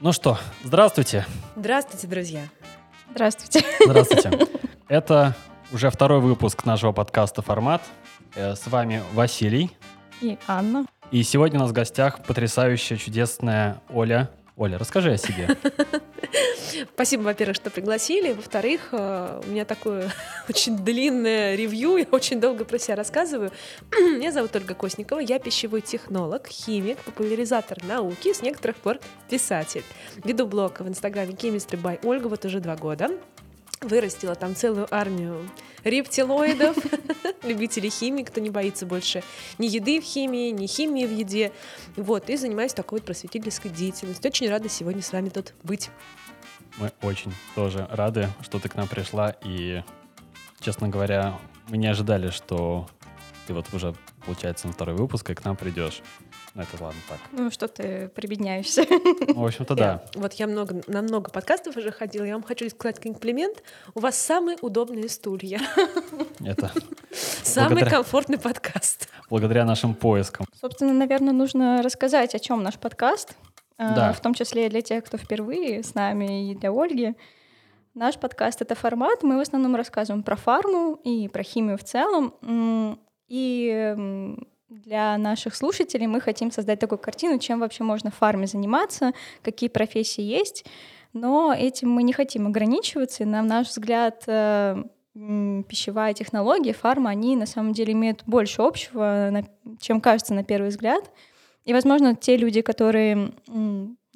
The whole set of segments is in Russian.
Ну что, здравствуйте. Здравствуйте, друзья. Здравствуйте. Здравствуйте. Это уже второй выпуск нашего подкаста «Формат». Э, С вами Василий. И Анна. И сегодня у нас в гостях потрясающая, чудесная Оля. Оля, расскажи о себе. Спасибо, во-первых, что пригласили. Во-вторых, э, у меня такое очень длинное ревью, я очень долго про себя рассказываю. Меня зовут Ольга Косникова, я пищевой технолог, химик, популяризатор науки, с некоторых пор писатель. Веду блог в инстаграме Chemistry by Ольга вот уже два года. Вырастила там целую армию рептилоидов, любителей химии, кто не боится больше ни еды в химии, ни химии в еде. Вот, и занимаюсь такой вот просветительской деятельностью. Очень рада сегодня с вами тут быть. Мы очень тоже рады, что ты к нам пришла. И, честно говоря, мы не ожидали, что ты вот уже, получается, на второй выпуск и к нам придешь. Ну, это ладно так. Ну что ты прибедняешься? В общем-то, да. Я- вот я много, на много подкастов уже ходила. Я вам хочу сказать комплимент. У вас самые удобные стулья. Это Самый Благодаря- комфортный подкаст. благодаря нашим поискам. Собственно, наверное, нужно рассказать, о чем наш подкаст, э, Да. в том числе и для тех, кто впервые с нами, и для Ольги. Наш подкаст — это формат. Мы в основном рассказываем про фарму и про химию в целом. И для наших слушателей мы хотим создать такую картину, чем вообще можно в фарме заниматься, какие профессии есть. Но этим мы не хотим ограничиваться. И, на наш взгляд, э, пищевая технология, фарма, они на самом деле имеют больше общего, чем кажется на первый взгляд. И, возможно, те люди, которые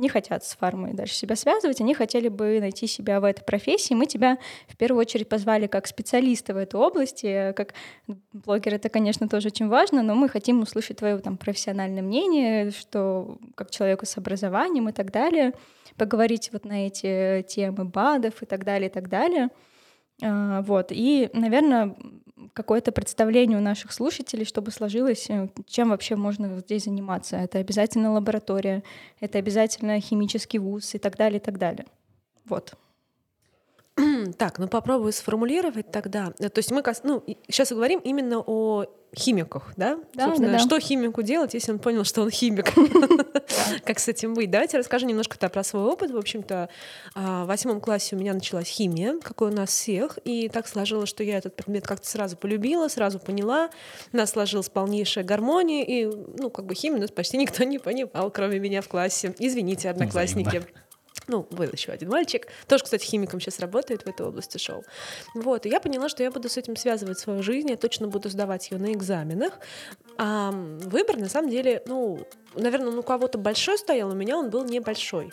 не хотят с фармой дальше себя связывать, они хотели бы найти себя в этой профессии. Мы тебя в первую очередь позвали как специалиста в этой области. Как блогер это, конечно, тоже очень важно, но мы хотим услышать твое там, профессиональное мнение, что как человеку с образованием и так далее, поговорить вот на эти темы БАДов и так далее, и так далее. А, Вот. И, наверное, какое-то представление у наших слушателей, чтобы сложилось, э, чем вообще можно здесь заниматься. Это обязательно лаборатория, это обязательно химический вуз и так далее, и так далее. Вот. Так, ну попробую сформулировать тогда. То есть мы ну, сейчас говорим именно о химиках, да? Да, Собственно, да, да. Что химику делать, если он понял, что он химик? Как с этим быть? Давайте расскажу немножко про свой опыт. В общем-то, а, в восьмом классе у меня началась химия, как и у нас всех, и так сложилось, что я этот предмет как-то сразу полюбила, сразу поняла. У нас сложилась полнейшая гармония, и, ну, как бы химию у нас почти никто не понимал, кроме меня в классе. Извините, одноклассники. Ну, был еще один мальчик. Тоже, кстати, химиком сейчас работает в этой области шоу. Вот. И я поняла, что я буду с этим связывать свою жизнь. Я точно буду сдавать ее на экзаменах. А выбор, на самом деле, ну, наверное, он у кого-то большой стоял, у меня он был небольшой.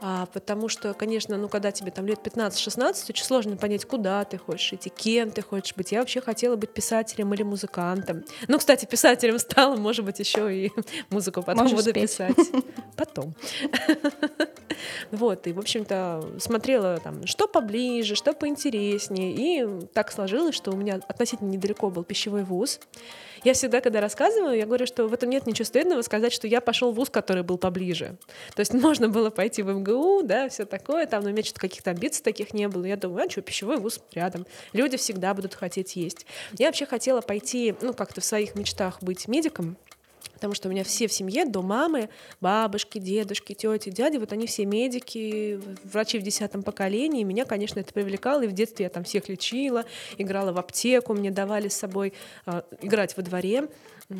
А, потому что, конечно, ну, когда тебе там лет 15-16, очень сложно понять, куда ты хочешь идти, кем ты хочешь быть. Я вообще хотела быть писателем или музыкантом. Ну, кстати, писателем стала, может быть, еще и музыку потом Можешь буду спеть. писать. Потом. Вот, и, в общем-то, смотрела там, что поближе, что поинтереснее. И так сложилось, что у меня относительно недалеко был пищевой вуз. Я всегда, когда рассказываю, я говорю, что в этом нет ничего стыдного сказать, что я пошел в вуз, который был поближе. То есть можно было пойти в МГУ, да, все такое, там, но у меня что-то каких-то амбиций таких не было. Я думаю, а что, пищевой вуз рядом. Люди всегда будут хотеть есть. Я вообще хотела пойти, ну, как-то в своих мечтах быть медиком, Потому что у меня все в семье до мамы, бабушки, дедушки, тети, дяди, вот они все медики, врачи в десятом поколении. Меня, конечно, это привлекало. И в детстве я там всех лечила, играла в аптеку, мне давали с собой а, играть во дворе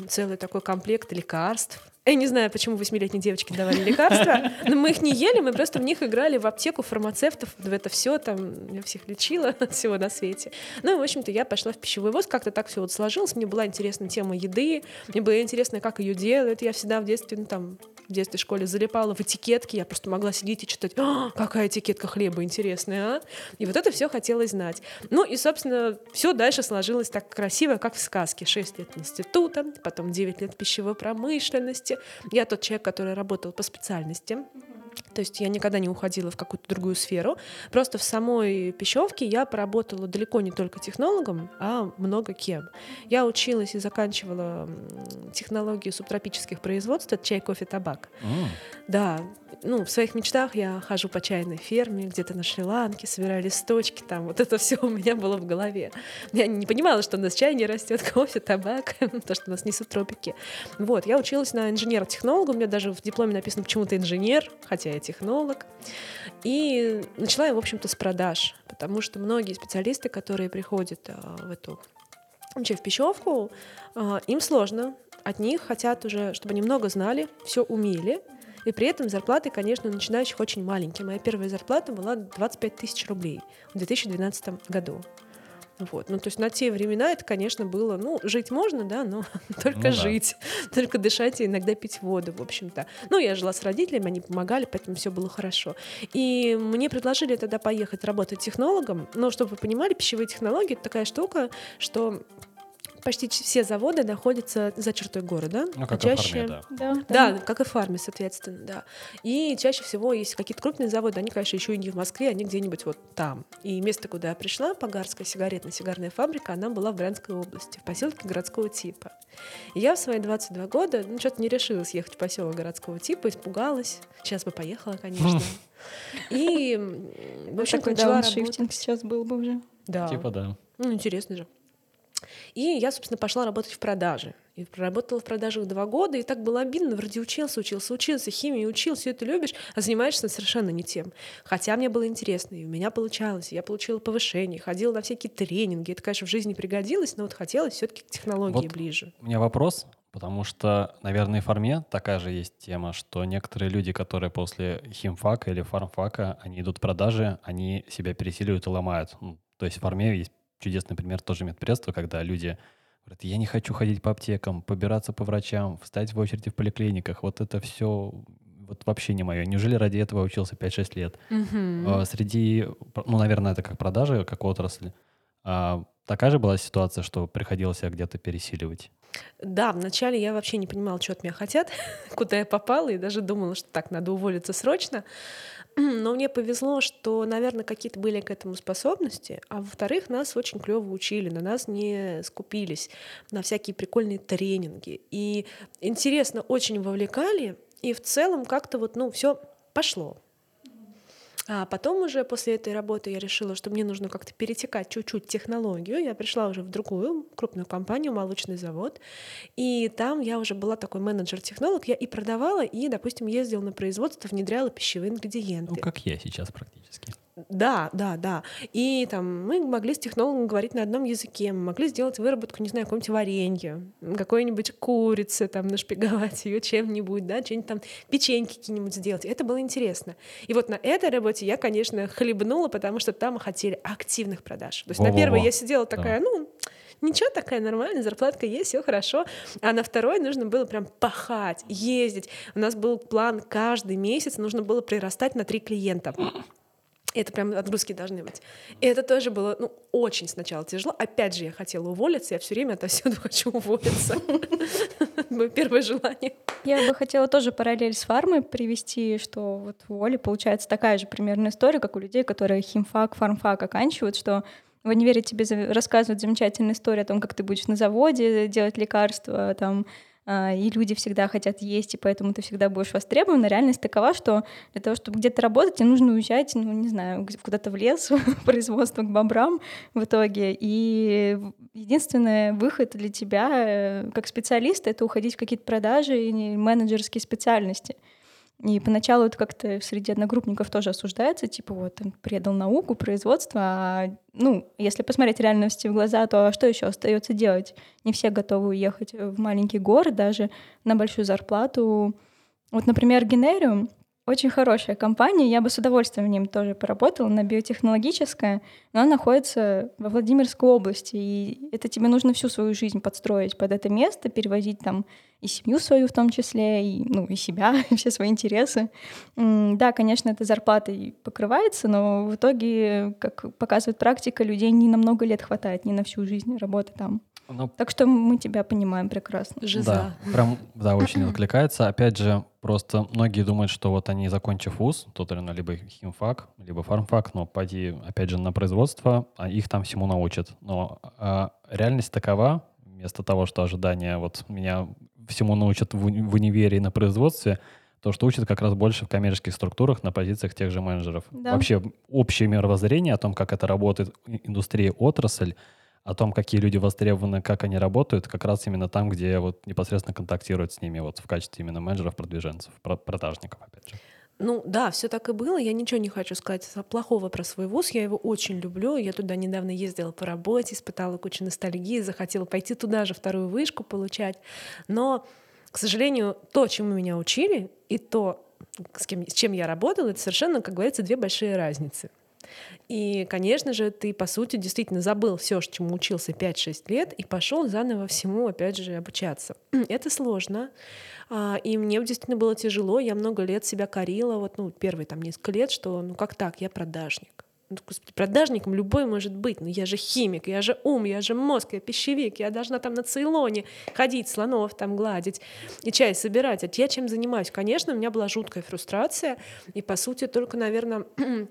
целый такой комплект лекарств. Я не знаю, почему восьмилетней девочке давали лекарства, но мы их не ели, мы просто в них играли в аптеку фармацевтов, в это все там, я всех лечила от всего на свете. Ну, и, в общем-то, я пошла в пищевой воз, как-то так все вот сложилось, мне была интересна тема еды, мне было интересно, как ее делают, я всегда в детстве, ну, там, в детстве, в школе залипала в этикетки, я просто могла сидеть и читать, «А, какая этикетка хлеба интересная, а? И вот это все хотелось знать. Ну и, собственно, все дальше сложилось так красиво, как в сказке. Шесть лет института, потом 9 лет пищевой промышленности. Я тот человек, который работал по специальности. То есть я никогда не уходила в какую-то другую сферу. Просто в самой пищевке я поработала далеко не только технологом, а много кем. Я училась и заканчивала технологии субтропических производств, это чай, кофе, табак. М, Да, ну, в своих мечтах я хожу по чайной ферме, где-то на Шри-Ланке, собираю листочки, там, вот это все у меня было в голове. Я не понимала, что у нас чай не растет, кофе, табак, то, что у нас не субтропики. Вот, я училась на инженера-технолога, у меня даже в дипломе написано почему-то инженер, хотя технолог. И начала я, в общем-то, с продаж, потому что многие специалисты, которые приходят а, в эту вообще в пищевку, а, им сложно. От них хотят уже, чтобы они много знали, все умели, и при этом зарплаты, конечно, у начинающих очень маленькие. Моя первая зарплата была 25 тысяч рублей в 2012 году. Вот. Ну, то есть на те времена это, конечно, было, ну, жить можно, да, но только ну, жить, да. только дышать и иногда пить воду, в общем-то. Ну, я жила с родителями, они помогали, поэтому все было хорошо. И мне предложили тогда поехать работать технологом, но, чтобы вы понимали, пищевые технологии — это такая штука, что почти все заводы находятся за чертой города. Ну, как чаще... и фарме, да. Да, да. да, как и в фарме, соответственно, да. И чаще всего есть какие-то крупные заводы, они, конечно, еще и не в Москве, они где-нибудь вот там. И место, куда я пришла, Погарская сигаретно-сигарная фабрика, она была в Брянской области, в поселке городского типа. И я в свои 22 года, ну, что-то не решилась ехать в поселок городского типа, испугалась. Сейчас бы поехала, конечно. И, в общем, начала работать. сейчас был бы уже. Да. Типа да. Ну, интересно же. И я, собственно, пошла работать в продаже. И проработала в продажах два года, и так было обидно. Вроде учился, учился, учился, химию учил, все это любишь, а занимаешься совершенно не тем. Хотя мне было интересно, и у меня получалось. Я получила повышение, ходила на всякие тренинги. Это, конечно, в жизни пригодилось, но вот хотелось все-таки к технологии вот ближе. У меня вопрос, потому что, наверное, в форме такая же есть тема, что некоторые люди, которые после химфака или фармфака, они идут в продажи, они себя пересиливают и ломают. Ну, то есть в форме есть чудесный пример тоже медпредства, когда люди говорят, я не хочу ходить по аптекам, побираться по врачам, встать в очереди в поликлиниках, вот это все вот вообще не мое. Неужели ради этого учился 5-6 лет? Mm-hmm. Среди, ну, наверное, это как продажи, как отрасль. А, такая же была ситуация, что приходилось себя где-то пересиливать? Да, вначале я вообще не понимала, что от меня хотят, куда я попала, и даже думала, что так, надо уволиться срочно. Но мне повезло, что, наверное, какие-то были к этому способности, а во-вторых, нас очень клево учили, на нас не скупились, на всякие прикольные тренинги. И интересно, очень вовлекали, и в целом как-то вот, ну, все пошло. А потом уже после этой работы я решила, что мне нужно как-то перетекать чуть-чуть технологию. Я пришла уже в другую крупную компанию, молочный завод. И там я уже была такой менеджер-технолог. Я и продавала, и, допустим, ездила на производство, внедряла пищевые ингредиенты. Ну, как я сейчас практически. Да, да, да. И там мы могли с технологом говорить на одном языке, мы могли сделать выработку, не знаю, какого-нибудь варенья, какой-нибудь курицы, там, нашпиговать ее чем-нибудь, да, что-нибудь там, печеньки какие-нибудь сделать. Это было интересно. И вот на этой работе я, конечно, хлебнула, потому что там хотели активных продаж. То есть Во-во-во. на первой я сидела такая, да. ну, ничего, такая нормальная, зарплатка есть, все хорошо. А на второй нужно было прям пахать, ездить. У нас был план каждый месяц, нужно было прирастать на три клиента. Это прям отгрузки должны быть. И это тоже было, ну, очень сначала тяжело. Опять же, я хотела уволиться, я все время отовсюду хочу уволиться. Мое первое желание. Я бы хотела тоже параллель с фармой привести, что вот в Оле получается такая же примерная история, как у людей, которые химфак, фармфак оканчивают, что в универе тебе рассказывают замечательную историю о том, как ты будешь на заводе делать лекарства, там, и люди всегда хотят есть, и поэтому ты всегда будешь востребован. Реальность такова, что для того, чтобы где-то работать, тебе нужно уезжать, ну, не знаю, куда-то в лес, в производство к бобрам в итоге. И единственный выход для тебя э, как специалиста — это уходить в какие-то продажи и менеджерские специальности. И поначалу это как-то среди одногруппников тоже осуждается, типа вот он предал науку, производство, а, ну, если посмотреть реальности в глаза, то что еще остается делать? Не все готовы уехать в маленький город даже на большую зарплату. Вот, например, Генериум — очень хорошая компания, я бы с удовольствием в нем тоже поработала, на биотехнологическое, но она находится во Владимирской области, и это тебе нужно всю свою жизнь подстроить под это место, перевозить там и семью свою в том числе, и, ну, и себя, и все свои интересы. Да, конечно, это зарплатой покрывается, но в итоге, как показывает практика, людей не на много лет хватает, не на всю жизнь работы там. Ну, так что мы тебя понимаем прекрасно. Жиза. Да, прям, да, очень откликается. Опять же, просто многие думают, что вот они, закончив вуз, тот или либо химфак, либо фармфак, но пойти, опять же, на производство, а их там всему научат. Но а, реальность такова, вместо того, что ожидания вот меня всему научат в, в универе и на производстве, то, что учат как раз больше в коммерческих структурах на позициях тех же менеджеров. Да. Вообще общее мировоззрение о том, как это работает индустрия, отрасль, о том, какие люди востребованы, как они работают, как раз именно там, где вот непосредственно контактируют с ними вот в качестве именно менеджеров, продвиженцев, продажников, опять же. Ну да, все так и было. Я ничего не хочу сказать плохого про свой вуз. Я его очень люблю. Я туда недавно ездила по работе, испытала кучу ностальгии, захотела пойти туда же вторую вышку получать. Но, к сожалению, то, чему меня учили, и то, с, кем, с чем я работала, это совершенно, как говорится, две большие разницы. И, конечно же, ты, по сути, действительно забыл все, чему учился 5-6 лет, и пошел заново всему, опять же, обучаться. Это сложно. А, и мне действительно было тяжело. Я много лет себя корила, вот, ну, первые там несколько лет, что, ну, как так, я продажник. Ну, господи, продажником любой может быть, но я же химик, я же ум, я же мозг, я пищевик, я должна там на Цейлоне ходить, слонов там гладить и чай собирать. А я чем занимаюсь? Конечно, у меня была жуткая фрустрация, и, по сути, только, наверное,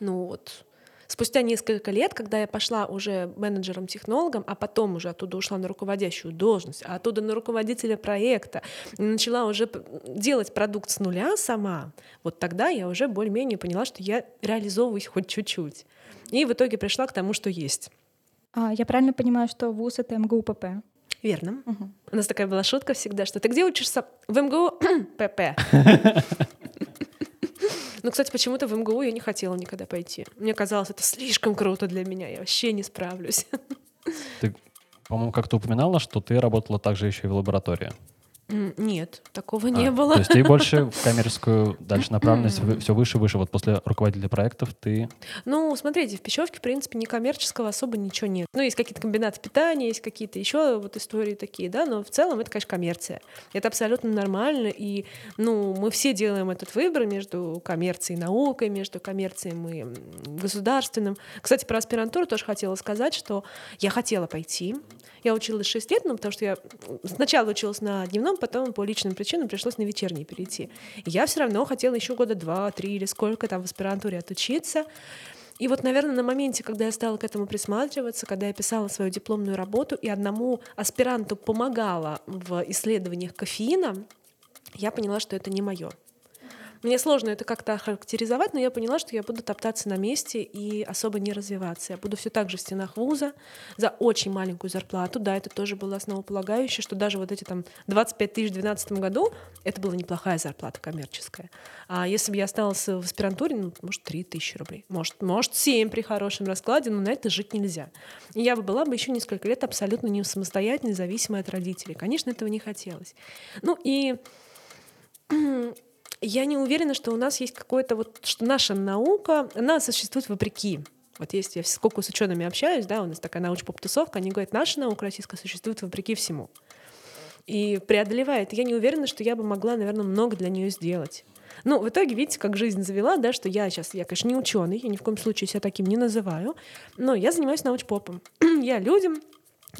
ну вот, Спустя несколько лет, когда я пошла уже менеджером-технологом, а потом уже оттуда ушла на руководящую должность, а оттуда на руководителя проекта, начала уже делать продукт с нуля сама, вот тогда я уже более-менее поняла, что я реализовываюсь хоть чуть-чуть. И в итоге пришла к тому, что есть. А, я правильно понимаю, что ВУЗ — это МГУ ПП? Верно. Угу. У нас такая была шутка всегда, что ты где учишься? В МГУ ПП. Ну, кстати, почему-то в МГУ я не хотела никогда пойти. Мне казалось, это слишком круто для меня, я вообще не справлюсь. Ты, по-моему, как-то упоминала, что ты работала также еще и в лаборатории. Нет, такого а, не было. То есть ты больше в коммерческую дальше направленность все выше выше. Вот после руководителя проектов ты... Ну, смотрите, в пищевке, в принципе, не коммерческого особо ничего нет. Ну, есть какие-то комбинаты питания, есть какие-то еще вот истории такие, да, но в целом это, конечно, коммерция. Это абсолютно нормально, и, ну, мы все делаем этот выбор между коммерцией и наукой, между коммерцией и государственным. Кстати, про аспирантуру тоже хотела сказать, что я хотела пойти, я училась 6 лет, ну, потому что я сначала училась на дневном, потом по личным причинам пришлось на вечерний перейти. Я все равно хотела еще года два-три или сколько там в аспирантуре отучиться. И вот, наверное, на моменте, когда я стала к этому присматриваться, когда я писала свою дипломную работу и одному аспиранту помогала в исследованиях кофеина, я поняла, что это не мое. Мне сложно это как-то охарактеризовать, но я поняла, что я буду топтаться на месте и особо не развиваться. Я буду все так же в стенах вуза за очень маленькую зарплату. Да, это тоже было основополагающее, что даже вот эти там 25 тысяч в 2012 году это была неплохая зарплата коммерческая. А если бы я осталась в аспирантуре, ну, может, 3 тысячи рублей, может, может, 7 при хорошем раскладе, но на это жить нельзя. И я бы была бы еще несколько лет абсолютно не самостоятельной, зависимой от родителей. Конечно, этого не хотелось. Ну и я не уверена, что у нас есть какое-то вот, что наша наука, она существует вопреки. Вот есть, я сколько с учеными общаюсь, да, у нас такая научно-поп-тусовка, они говорят, наша наука российская существует вопреки всему. И преодолевает. Я не уверена, что я бы могла, наверное, много для нее сделать. Ну, в итоге, видите, как жизнь завела, да, что я сейчас, я, конечно, не ученый, я ни в коем случае себя таким не называю, но я занимаюсь научпопом. я людям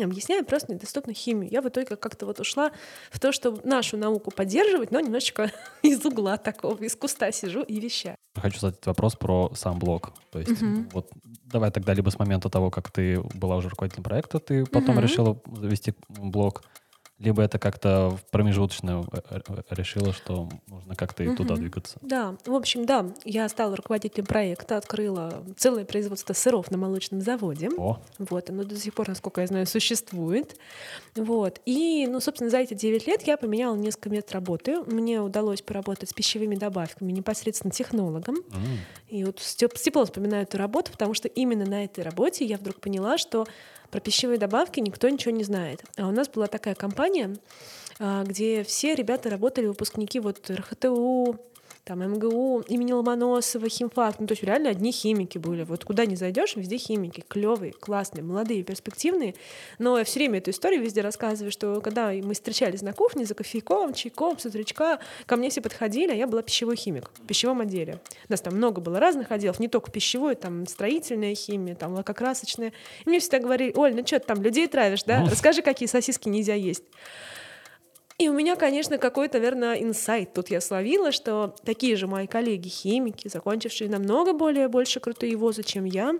объясняю просто недоступную химию. Я в итоге как-то вот ушла в то, чтобы нашу науку поддерживать, но немножечко из угла такого, из куста сижу и вещаю. Хочу задать вопрос про сам блог. То есть угу. вот давай тогда либо с момента того, как ты была уже руководителем проекта, ты потом угу. решила завести блог, либо это как-то в промежуточную э, э, решила, что нужно как-то и угу. туда двигаться? Да, в общем, да, я стала руководителем проекта, открыла целое производство сыров на молочном заводе. О. Вот, оно до сих пор, насколько я знаю, существует. Вот, и, ну, собственно, за эти 9 лет я поменяла несколько мест работы. Мне удалось поработать с пищевыми добавками непосредственно технологом. Mm. И вот с теплом вспоминаю эту работу, потому что именно на этой работе я вдруг поняла, что про пищевые добавки никто ничего не знает. А у нас была такая компания, а, где все ребята работали, выпускники вот РХТУ, там МГУ, имени Ломоносова, химфак, ну то есть реально одни химики были. Вот куда не зайдешь, везде химики, клевые, классные, молодые, перспективные. Но я все время эту историю везде рассказываю, что когда мы встречались на кухне за кофейком, чайком, с утречка, ко мне все подходили, а я была пищевой химик в пищевом отделе. У нас там много было разных отделов, не только пищевой, там строительная химия, там лакокрасочная. И мне всегда говорили, Оль, ну что ты там людей травишь, да? Расскажи, какие сосиски нельзя есть. И у меня, конечно, какой-то, наверное, инсайт тут я словила, что такие же мои коллеги-химики, закончившие намного более больше крутые вузы, чем я,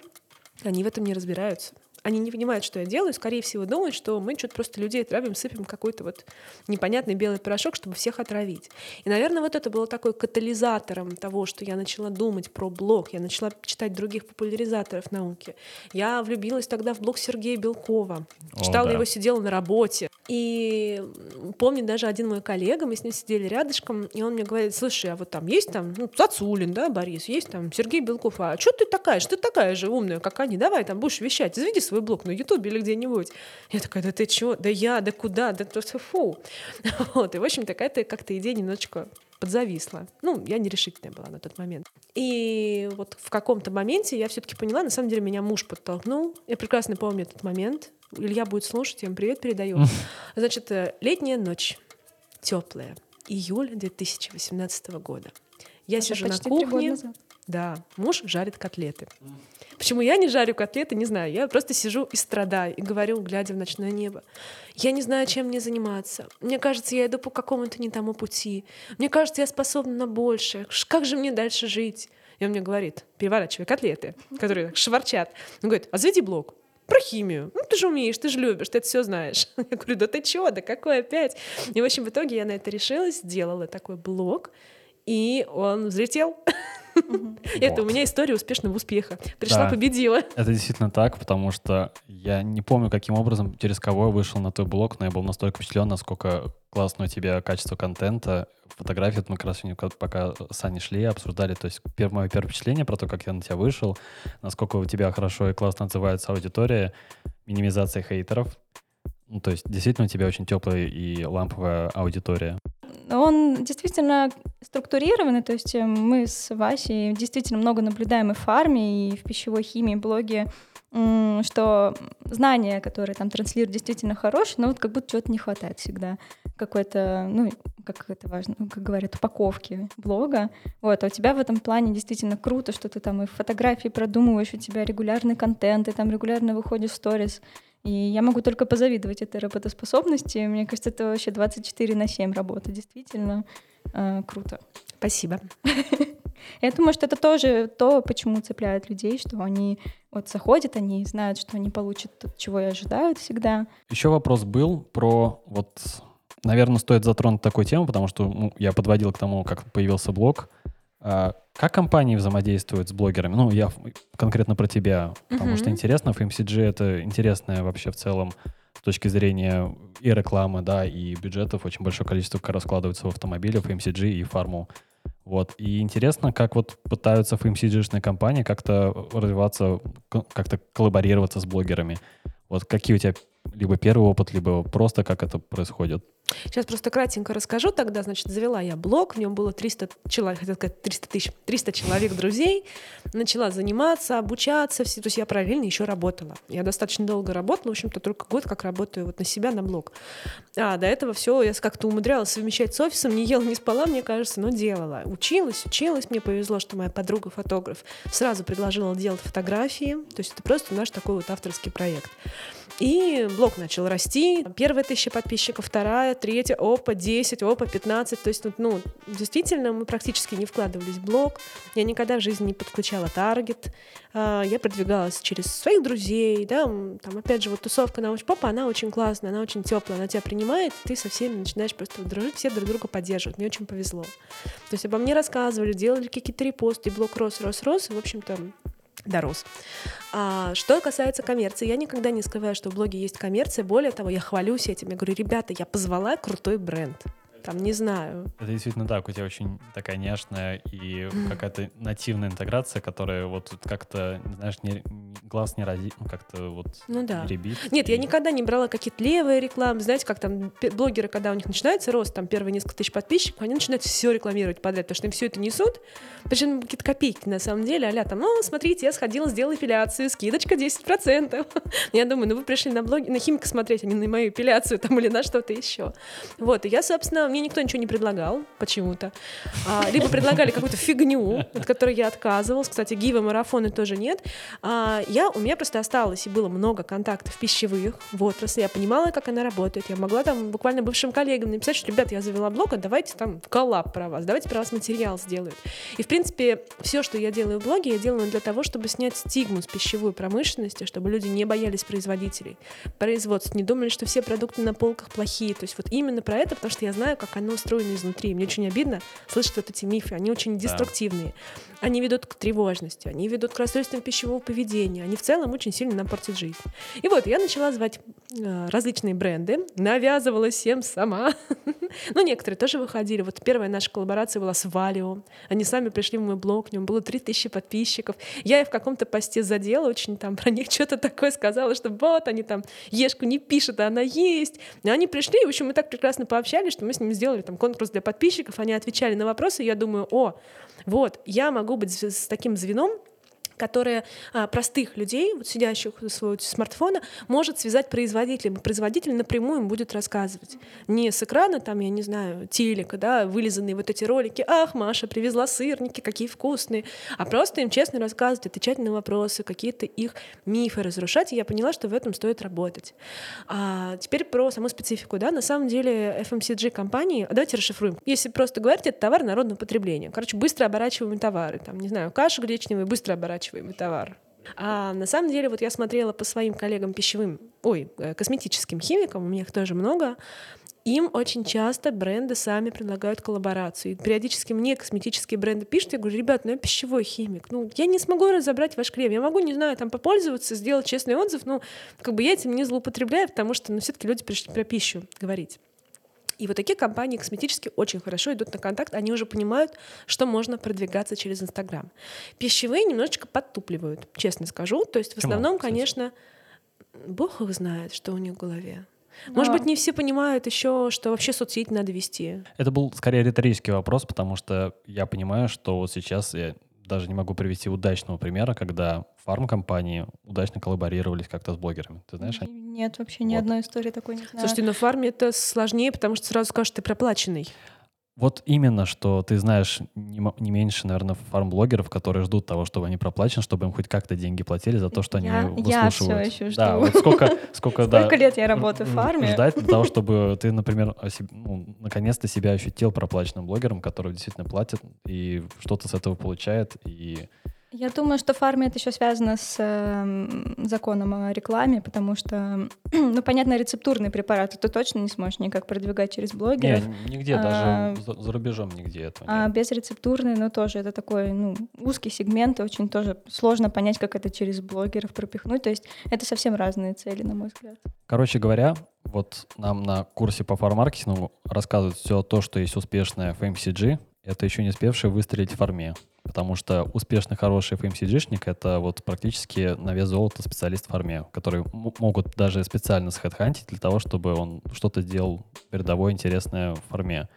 они в этом не разбираются они не понимают, что я делаю, скорее всего, думают, что мы что-то просто людей травим, сыпем какой-то вот непонятный белый порошок, чтобы всех отравить. И, наверное, вот это было такой катализатором того, что я начала думать про блог, я начала читать других популяризаторов науки. Я влюбилась тогда в блог Сергея Белкова. О, читала да. его, сидела на работе. И помню даже один мой коллега, мы с ним сидели рядышком, и он мне говорит, слушай, а вот там есть там ну, Цацулин, да, Борис, есть там Сергей Белков, а что ты такая, что ты такая же умная, как они, давай там будешь вещать, заведи свой блог на Ютубе или где-нибудь. Я такая, да ты чё, да я, да куда, да то фу. Вот, и, в общем, такая-то как-то идея немножечко подзависла. Ну, я нерешительная была на тот момент. И вот в каком-то моменте я все-таки поняла, на самом деле меня муж подтолкнул. Я прекрасно помню этот момент. Илья будет слушать, я ему привет передаю. Значит, э, летняя ночь, теплая, июль 2018 года. Я Это сижу на кухне. Да, муж жарит котлеты. Почему я не жарю котлеты, не знаю. Я просто сижу и страдаю, и говорю, глядя в ночное небо. Я не знаю, чем мне заниматься. Мне кажется, я иду по какому-то не тому пути. Мне кажется, я способна на большее. Как же мне дальше жить? И он мне говорит, переворачивай котлеты, которые шворчат. Он говорит, а заведи блог про химию. Ну, ты же умеешь, ты же любишь, ты это все знаешь. Я говорю, да ты чего, да какой опять? И, в общем, в итоге я на это решилась, сделала такой блог, и он взлетел. Это у меня история успешного успеха. Пришла, победила. Это действительно так, потому что я не помню, каким образом, через кого я вышел на твой блог, но я был настолько впечатлен, насколько классно у тебя качество контента. Фотографии, вот мы как раз пока с Аней шли, обсуждали, то есть мое первое впечатление про то, как я на тебя вышел, насколько у тебя хорошо и классно отзывается аудитория, минимизация хейтеров. Ну, то есть действительно у тебя очень теплая и ламповая аудитория он действительно структурированный, то есть э, мы с Васей действительно много наблюдаем и в фарме, и в пищевой химии, блоге, что знания, которые там транслируют, действительно хорошие, но вот как будто чего-то не хватает всегда. Какой-то, ну, как это важно, ну, как говорят, упаковки блога. Вот, а у тебя в этом плане действительно круто, что ты там и фотографии продумываешь, у тебя регулярный контент, и там регулярно выходишь в сторис. И я могу только позавидовать этой работоспособности. Мне кажется, это вообще 24 на 7 работа. Действительно э, круто. Спасибо. Я думаю, что это тоже то, почему цепляют людей, что они вот заходят, они знают, что они получат то, чего и ожидают всегда. Еще вопрос был про вот, наверное, стоит затронуть такую тему, потому что ну, я подводил к тому, как появился блог. А, как компании взаимодействуют с блогерами? Ну, я конкретно про тебя, потому uh-huh. что интересно, FMCG это интересное вообще в целом с точки зрения и рекламы, да, и бюджетов. Очень большое количество как раскладывается в автомобили, в FMCG и фарму. Вот. И интересно, как вот пытаются FMCG-шные компании как-то развиваться, как-то коллаборироваться с блогерами. Вот какие у тебя либо первый опыт, либо просто как это происходит? Сейчас просто кратенько расскажу тогда. Значит, завела я блог, в нем было 300 человек, хотел сказать 300 тысяч, 300 человек друзей. Начала заниматься, обучаться. Все, то есть я параллельно еще работала. Я достаточно долго работала, в общем-то, только год как работаю вот на себя, на блог. А до этого все я как-то умудрялась совмещать с офисом, не ела, не спала, мне кажется, но делала. Училась, училась. Мне повезло, что моя подруга фотограф сразу предложила делать фотографии. То есть это просто наш такой вот авторский проект. И блог начал расти. Первая тысяча подписчиков, вторая, третья, опа, 10, опа, 15. То есть, ну, действительно, мы практически не вкладывались в блог. Я никогда в жизни не подключала таргет. А, я продвигалась через своих друзей, да, там, опять же, вот тусовка на попа, она очень классная, она очень теплая, она тебя принимает, ты со всеми начинаешь просто дружить, все друг друга поддерживают. Мне очень повезло. То есть обо мне рассказывали, делали какие-то репосты, блог рос, рос, рос, и, в общем-то, дорос. А, что касается коммерции, я никогда не скрываю, что в блоге есть коммерция. Более того, я хвалюсь этим. Я говорю, ребята, я позвала крутой бренд там, не знаю. Это действительно так, у тебя очень такая нежная и какая-то нативная интеграция, которая вот как-то, знаешь, не, глаз не ради, ну как-то вот ну, да. ребит. Нет, и... я никогда не брала какие-то левые рекламы, знаете, как там блогеры, когда у них начинается рост, там первые несколько тысяч подписчиков, они начинают все рекламировать подряд, потому что им все это несут, причем какие-то копейки на самом деле, а там, ну, смотрите, я сходила, сделала эпиляцию, скидочка 10%. я думаю, ну вы пришли на блоги, на химика смотреть, а не на мою эпиляцию там или на что-то еще. Вот, и я, собственно, мне никто ничего не предлагал почему-то. А, либо предлагали какую-то фигню, от которой я отказывалась. Кстати, гивы, марафоны тоже нет. А, я, у меня просто осталось и было много контактов пищевых в отрасли. Я понимала, как она работает. Я могла там буквально бывшим коллегам написать, что, ребят, я завела блог, а давайте там коллаб про вас, давайте про вас материал сделают. И, в принципе, все, что я делаю в блоге, я делаю для того, чтобы снять стигму с пищевой промышленности, чтобы люди не боялись производителей, производств, не думали, что все продукты на полках плохие. То есть вот именно про это, потому что я знаю, как оно устроено изнутри. Мне очень обидно слышать вот эти мифы. Они очень деструктивные. Они ведут к тревожности, они ведут к расстройствам пищевого поведения. Они в целом очень сильно нам портят жизнь. И вот я начала звать э, различные бренды, навязывала всем сама. Ну, некоторые тоже выходили. Вот первая наша коллаборация была с Валио. Они сами пришли в мой блог, в нем было 3000 подписчиков. Я их в каком-то посте задела, очень там про них что-то такое сказала, что вот они там ешку не пишут, а она есть. И они пришли, и, в общем, мы так прекрасно пообщались, что мы с ними сделали там конкурс для подписчиков, они отвечали на вопросы, я думаю, о, вот, я могу быть с таким звеном, которая а, простых людей, вот сидящих у своего смартфона, может связать производителем. Производитель напрямую им будет рассказывать. Не с экрана, там, я не знаю, телека, да, вылизанные вот эти ролики, ах, Маша привезла сырники, какие вкусные, а просто им честно рассказывать, отвечать на вопросы, какие-то их мифы разрушать, и я поняла, что в этом стоит работать. А теперь про саму специфику, да, на самом деле FMCG компании, давайте расшифруем. Если просто говорить, это товар народного потребления. Короче, быстро оборачиваемые товары, там, не знаю, каша гречневая, быстро оборачиваемая оплачиваемый товар. А на самом деле вот я смотрела по своим коллегам пищевым, ой, э, косметическим химикам, у меня их тоже много, им очень часто бренды сами предлагают коллаборацию. И периодически мне косметические бренды пишут, я говорю, ребят, ну я пищевой химик, ну я не смогу разобрать ваш крем, я могу, не знаю, там попользоваться, сделать честный отзыв, ну как бы я этим не злоупотребляю, потому что, ну все-таки люди пришли про пищу говорить. И вот такие компании косметически очень хорошо идут на контакт, они уже понимают, что можно продвигаться через Инстаграм. Пищевые немножечко подтупливают, честно скажу. То есть в основном, Почему, конечно, Бог их знает, что у них в голове. Но... Может быть, не все понимают еще, что вообще соцсети надо вести. Это был скорее риторический вопрос, потому что я понимаю, что вот сейчас я даже не могу привести удачного примера, когда фарм-компании удачно коллаборировались как-то с блогерами. Ты знаешь? Нет, вообще ни вот. одной истории такой не знаю. Слушайте, на фарме это сложнее, потому что сразу скажешь, ты проплаченный. Вот именно, что ты знаешь не, не меньше, наверное, фарм-блогеров, которые ждут того, чтобы они проплачены, чтобы им хоть как-то деньги платили за то, что я, они выслушивают. Я все еще жду. Да, вот сколько, сколько, да, сколько лет я работаю в фарме. Ждать для того, чтобы ты, например, ну, наконец-то себя ощутил проплаченным блогером, который действительно платит и что-то с этого получает, и я думаю, что в фарме это еще связано с э, законом о рекламе, потому что, ну, понятно, рецептурные препараты ты точно не сможешь никак продвигать через блогеров. Не, нигде, а, даже за, за рубежом нигде этого А нет. безрецептурные, ну, тоже это такой, ну, узкий сегмент, и очень тоже сложно понять, как это через блогеров пропихнуть. То есть это совсем разные цели, на мой взгляд. Короче говоря, вот нам на курсе по фармаркетингу рассказывают все то, что есть успешное FMCG, это еще не успевшее выстрелить в фарме. Потому что успешный, хороший FMCG-шник — это вот практически на вес золота специалист в армии, которые могут даже специально схедхантить для того, чтобы он что-то сделал передовое, интересное в форме.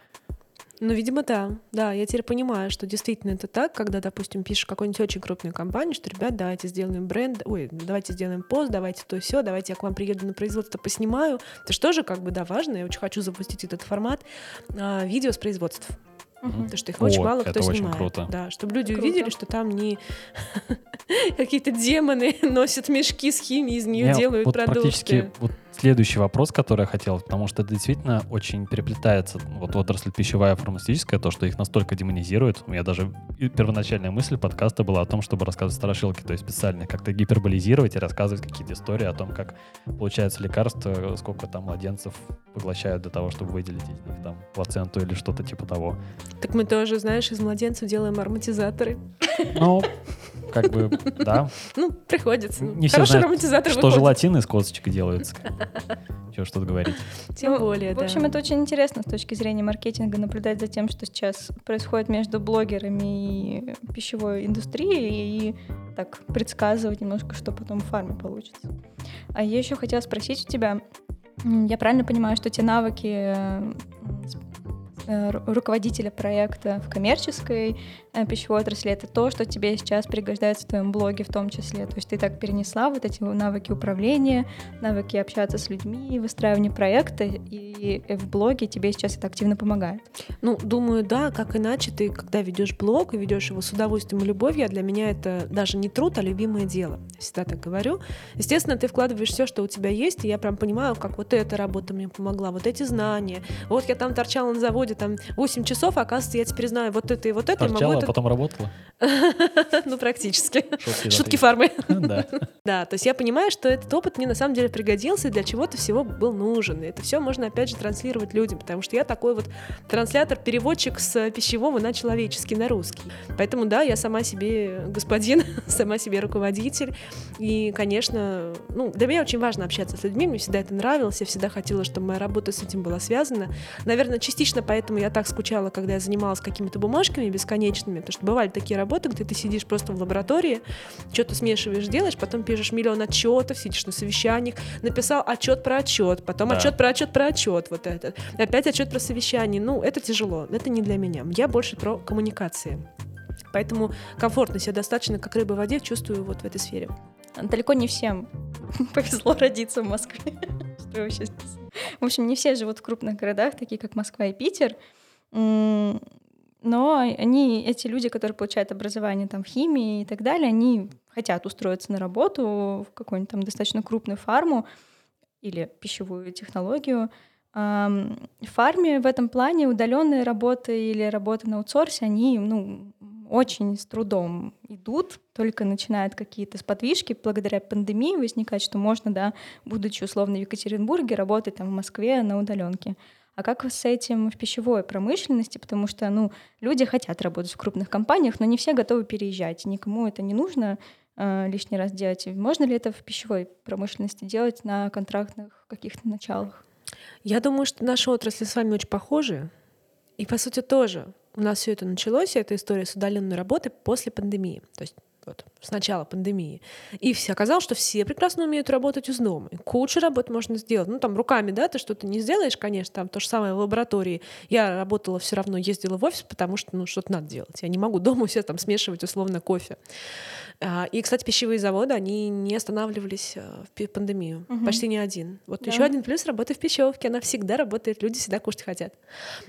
Ну, видимо, да. Да, я теперь понимаю, что действительно это так, когда, допустим, пишешь какой-нибудь очень крупную компанию, что, ребят, давайте сделаем бренд, ой, давайте сделаем пост, давайте то все, давайте я к вам приеду на производство, поснимаю. Это же тоже как бы, да, важно. Я очень хочу запустить этот формат а, видео с производств. Угу. Потому что их О, очень мало кто снимает. Круто. Да, чтобы люди круто. увидели, что там не какие-то демоны носят мешки с химией, из нее делают вот продукты. Практически вот следующий вопрос, который я хотел, потому что это действительно очень переплетается вот отрасль пищевая фармацевтическая, то, что их настолько демонизируют. У меня даже первоначальная мысль подкаста была о том, чтобы рассказывать страшилки, то есть специально как-то гиперболизировать и рассказывать какие-то истории о том, как получается лекарство, сколько там младенцев поглощают для того, чтобы выделить из них там плаценту или что-то типа того. Так мы тоже, знаешь, из младенцев делаем ароматизаторы. Ну, как бы, да. Ну, приходится. Не все знают, что желатин из косточки делается. Чего что-то говорить. Тем ну, более, В общем, это очень интересно с точки зрения маркетинга наблюдать за тем, что сейчас происходит между блогерами и пищевой индустрией, и так предсказывать немножко, что потом в фарме получится. А я еще хотела спросить у тебя, я правильно понимаю, что те навыки э, Э, руководителя проекта в коммерческой пищевой отрасли, это то, что тебе сейчас пригождается в твоем блоге в том числе. То есть ты так перенесла вот эти навыки управления, навыки общаться с людьми, выстраивания проекта, и в блоге тебе сейчас это активно помогает. Ну, думаю, да, как иначе ты, когда ведешь блог и ведешь его с удовольствием и любовью, а для меня это даже не труд, а любимое дело. Всегда так говорю. Естественно, ты вкладываешь все, что у тебя есть, и я прям понимаю, как вот эта работа мне помогла, вот эти знания. Вот я там торчала на заводе, там 8 часов, а оказывается, я теперь знаю вот это и вот это, и могу Торчала, это... потом работала. Ну, практически. Шутки фармы. Да. То есть я понимаю, что этот опыт мне на самом деле пригодился и для чего-то всего был нужен. И это все можно опять же транслировать людям, потому что я такой вот транслятор, переводчик с пищевого на человеческий, на русский. Поэтому да, я сама себе господин, сама себе руководитель. И, конечно, ну, для меня очень важно общаться с людьми, мне всегда это нравилось, я всегда хотела, чтобы моя работа с этим была связана. Наверное, частично поэтому я так скучала, когда я занималась какими-то бумажками бесконечными, потому что бывали такие работы, где ты сидишь просто в лаборатории, что-то смешиваешь, делаешь, потом пишешь миллион отчетов, сидишь на совещаниях, написал отчет про отчет, потом Да. отчет про отчет про отчет, вот этот, опять отчет про совещание. Ну, это тяжело, это не для меня. Я больше про коммуникации. Поэтому комфортно себя достаточно, как рыба в воде, чувствую вот в этой сфере. Далеко не всем повезло родиться в Москве. Что я вообще здесь? В общем, не все живут в крупных городах, такие как Москва и Питер. Но они, эти люди, которые получают образование там в химии и так далее, они хотят устроиться на работу в какую-нибудь там достаточно крупную фарму или пищевую технологию. В фарме в этом плане удаленные работы или работы на аутсорсе, они ну, очень с трудом идут, только начинают какие-то сподвижки благодаря пандемии возникать, что можно, да, будучи условно в Екатеринбурге, работать там в Москве на удаленке. А как с этим в пищевой промышленности? Потому что, ну, люди хотят работать в крупных компаниях, но не все готовы переезжать. Никому это не нужно э, лишний раз делать. Можно ли это в пищевой промышленности делать на контрактных каких-то началах? Я думаю, что наши отрасли с вами очень похожи. И, по сути, тоже у нас все это началось, эта история с удаленной работой после пандемии. То есть вот, с начала пандемии. И все оказалось, что все прекрасно умеют работать из дома. И кучу работ можно сделать. Ну, там руками, да, ты что-то не сделаешь, конечно, там то же самое в лаборатории. Я работала все равно, ездила в офис, потому что, ну, что-то надо делать. Я не могу дома у себя там смешивать условно кофе. А, И, кстати, пищевые заводы, они не останавливались а, в пандемию. Мгм. Почти ни один. Вот Да. еще один плюс работы в пищевке. Она всегда работает, люди всегда кушать хотят.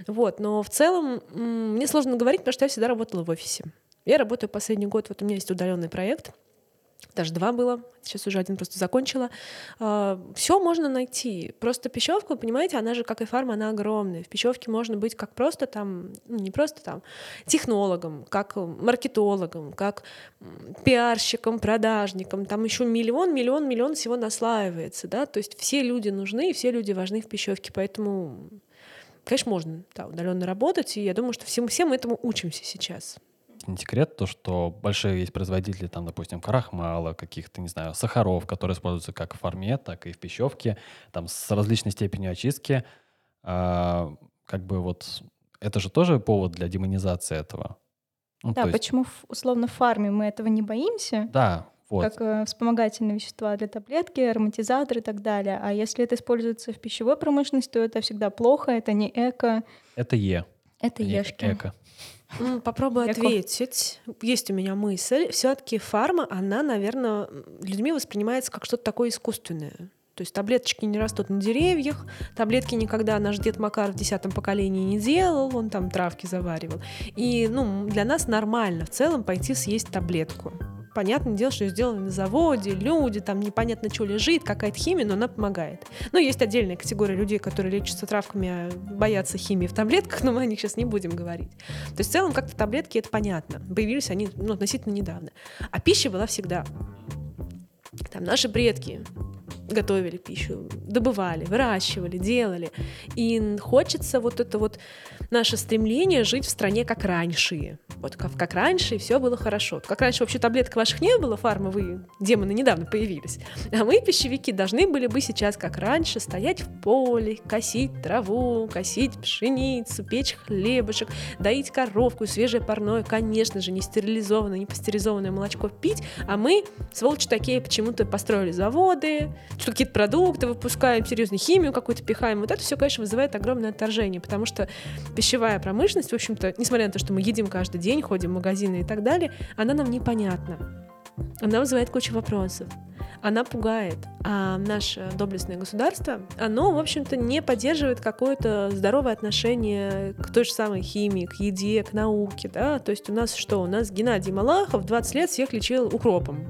Вот. Но в целом мне сложно говорить, потому что я всегда работала в офисе. Я работаю последний год, вот у меня есть удаленный проект, даже два было, сейчас уже один просто закончила. Все можно найти. Просто пищевка, понимаете, она же, как и фарма, она огромная. В пищевке можно быть как просто там, ну, не просто там, технологом, как маркетологом, как пиарщиком, продажником. Там еще миллион, миллион, миллион всего наслаивается, да. То есть все люди нужны, и все люди важны в пищевке, поэтому Конечно, можно да, удаленно работать, и я думаю, что всем, всем этому учимся сейчас. Не секрет то, что большие есть производители, там, допустим, крахмала, каких-то, не знаю, сахаров, которые используются как в фарме, так и в пищевке, там, с различной степенью очистки. А, как бы вот это же тоже повод для демонизации этого. Ну, Да, есть- почему условно в фарме мы этого не боимся? Да, вот. как э, вспомогательные вещества для таблетки, ароматизаторы и так далее. А если это используется в пищевой промышленности, то это всегда плохо, это не эко, Это Е. это не ешки. Эко. Попробую ответить. Есть у меня мысль. Все-таки фарма, она, наверное, людьми воспринимается как что-то такое искусственное. То есть таблеточки не растут на деревьях, таблетки никогда наш дед Макар в десятом поколении не делал, он там травки заваривал. И ну, для нас нормально в целом пойти съесть таблетку. Понятное дело, что ее сделали на заводе, люди, там непонятно, что лежит, какая-то химия, но она помогает. Ну, есть отдельная категория людей, которые лечатся травками, а боятся химии в таблетках, но мы о них сейчас не будем говорить. То есть в целом как-то таблетки это понятно. Появились они ну, относительно недавно. А пища была всегда. Там наши предки готовили пищу, добывали, выращивали, делали. И хочется вот это вот наше стремление жить в стране как раньше. Вот как, как раньше, и все было хорошо. Как раньше вообще таблеток ваших не было, фармы, вы демоны недавно появились. А мы, пищевики, должны были бы сейчас, как раньше, стоять в поле, косить траву, косить пшеницу, печь хлебушек, доить коровку, свежее парное, конечно же, не стерилизованное, не пастеризованное молочко пить, а мы, сволочи такие, почему-то построили заводы, что какие-то продукты выпускаем, серьезную химию какую-то пихаем. Вот это все, конечно, вызывает огромное отторжение, потому что пищевая промышленность, в общем-то, несмотря на то, что мы едим каждый день, ходим в магазины и так далее, она нам непонятна. Она вызывает кучу вопросов. Она пугает. А наше доблестное государство, оно, в общем-то, не поддерживает какое-то здоровое отношение к той же самой химии, к еде, к науке. Да? То есть у нас что? У нас Геннадий Малахов 20 лет всех лечил укропом.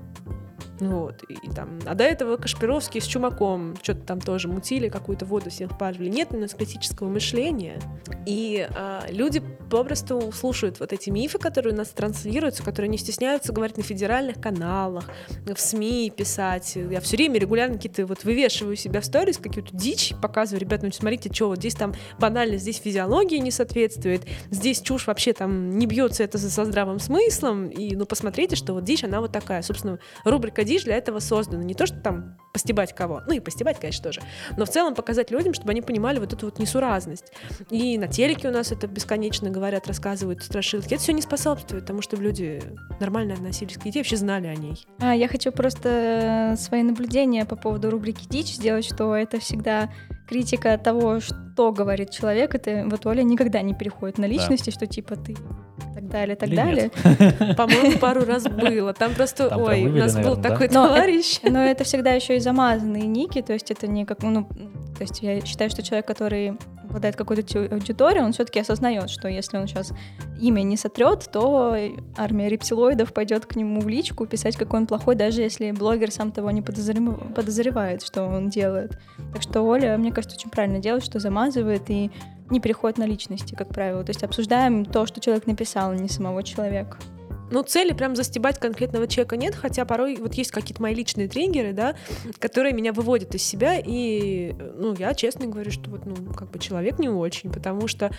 Вот, и, и там, а до этого Кашпировский с Чумаком что-то там тоже мутили, какую-то воду всем впаривали. Нет у нас критического мышления. И а, люди попросту слушают вот эти мифы, которые у нас транслируются, которые не стесняются говорить на федеральных каналах, в СМИ писать. Я все время регулярно какие-то вот вывешиваю себя в сторис, какую-то дичь, показываю, ребят, ну смотрите, что вот здесь там банально, здесь физиология не соответствует, здесь чушь вообще там не бьется это со здравым смыслом, и ну посмотрите, что вот дичь, она вот такая. Собственно, рубрика дичь для этого создана. Не то, что там постебать кого, ну и постебать, конечно, тоже, но в целом показать людям, чтобы они понимали вот эту вот несуразность. И на телеке у нас это бесконечно говорят, рассказывают страшилки. Это все не способствует тому, чтобы люди нормально относились к еде, вообще знали о ней. А, я хочу просто свои наблюдения по поводу рубрики «Дичь» сделать, что это всегда критика того, что говорит человек, это вот Оля никогда не переходит на личности, да. что типа ты так далее, так Или далее. По-моему, пару раз было. Там просто, Там ой, у нас наверное, был да? такой но товарищ. Это, но это всегда еще и замазанные ники, то есть это не как, ну, то есть я считаю, что человек, который обладает какой-то аудиторией, он все-таки осознает, что если он сейчас имя не сотрет, то армия рептилоидов пойдет к нему в личку писать, какой он плохой, даже если блогер сам того не подозревает, что он делает. Так что Оля, мне кажется, очень правильно делает, что замазывает и не переходит на личности, как правило. То есть обсуждаем то, что человек написал, а не самого человека. Ну, цели прям застебать конкретного человека нет, хотя порой вот есть какие-то мои личные триггеры, да, которые меня выводят из себя, и, ну, я честно говорю, что вот, ну, как бы человек не очень, потому что,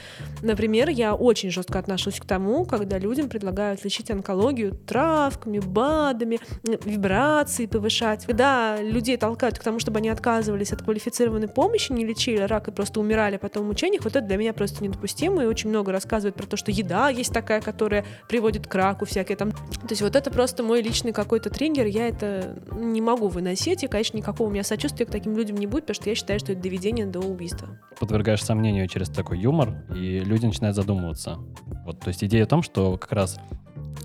например, я очень жестко отношусь к тому, когда людям предлагают лечить онкологию травками, БАДами, вибрации повышать, когда людей толкают к тому, чтобы они отказывались от квалифицированной помощи, не лечили рак и просто умирали потом в мучениях, вот это для меня просто недопустимо, и очень много рассказывают про то, что еда есть такая, которая приводит к раку, вся всякие там. То есть вот это просто мой личный какой-то триггер, я это не могу выносить, и, конечно, никакого у меня сочувствия к таким людям не будет, потому что я считаю, что это доведение до убийства. Подвергаешь сомнению через такой юмор, и люди начинают задумываться. Вот, то есть идея в том, что как раз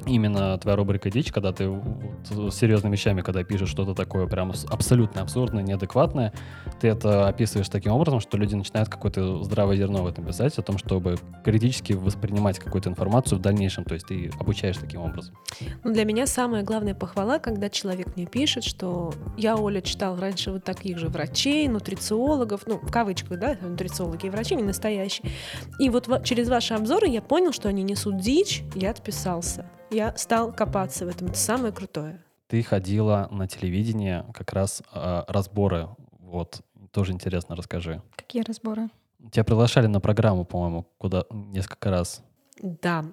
именно твоя рубрика «Дичь», когда ты вот, серьезными вещами, когда пишешь что-то такое прям абсолютно абсурдное, неадекватное, ты это описываешь таким образом, что люди начинают какое-то здравое зерно в этом писать, о том, чтобы критически воспринимать какую-то информацию в дальнейшем, то есть ты обучаешь таким образом. Ну, для меня самая главная похвала, когда человек мне пишет, что я, Оля, читал раньше вот таких же врачей, нутрициологов, ну, в кавычках, да, нутрициологи и врачи, не настоящие. И вот через ваши обзоры я понял, что они несут дичь, я отписался я стал копаться в этом. Это самое крутое. Ты ходила на телевидение как раз э, разборы. Вот, тоже интересно, расскажи. Какие разборы? Тебя приглашали на программу, по-моему, куда несколько раз. Да.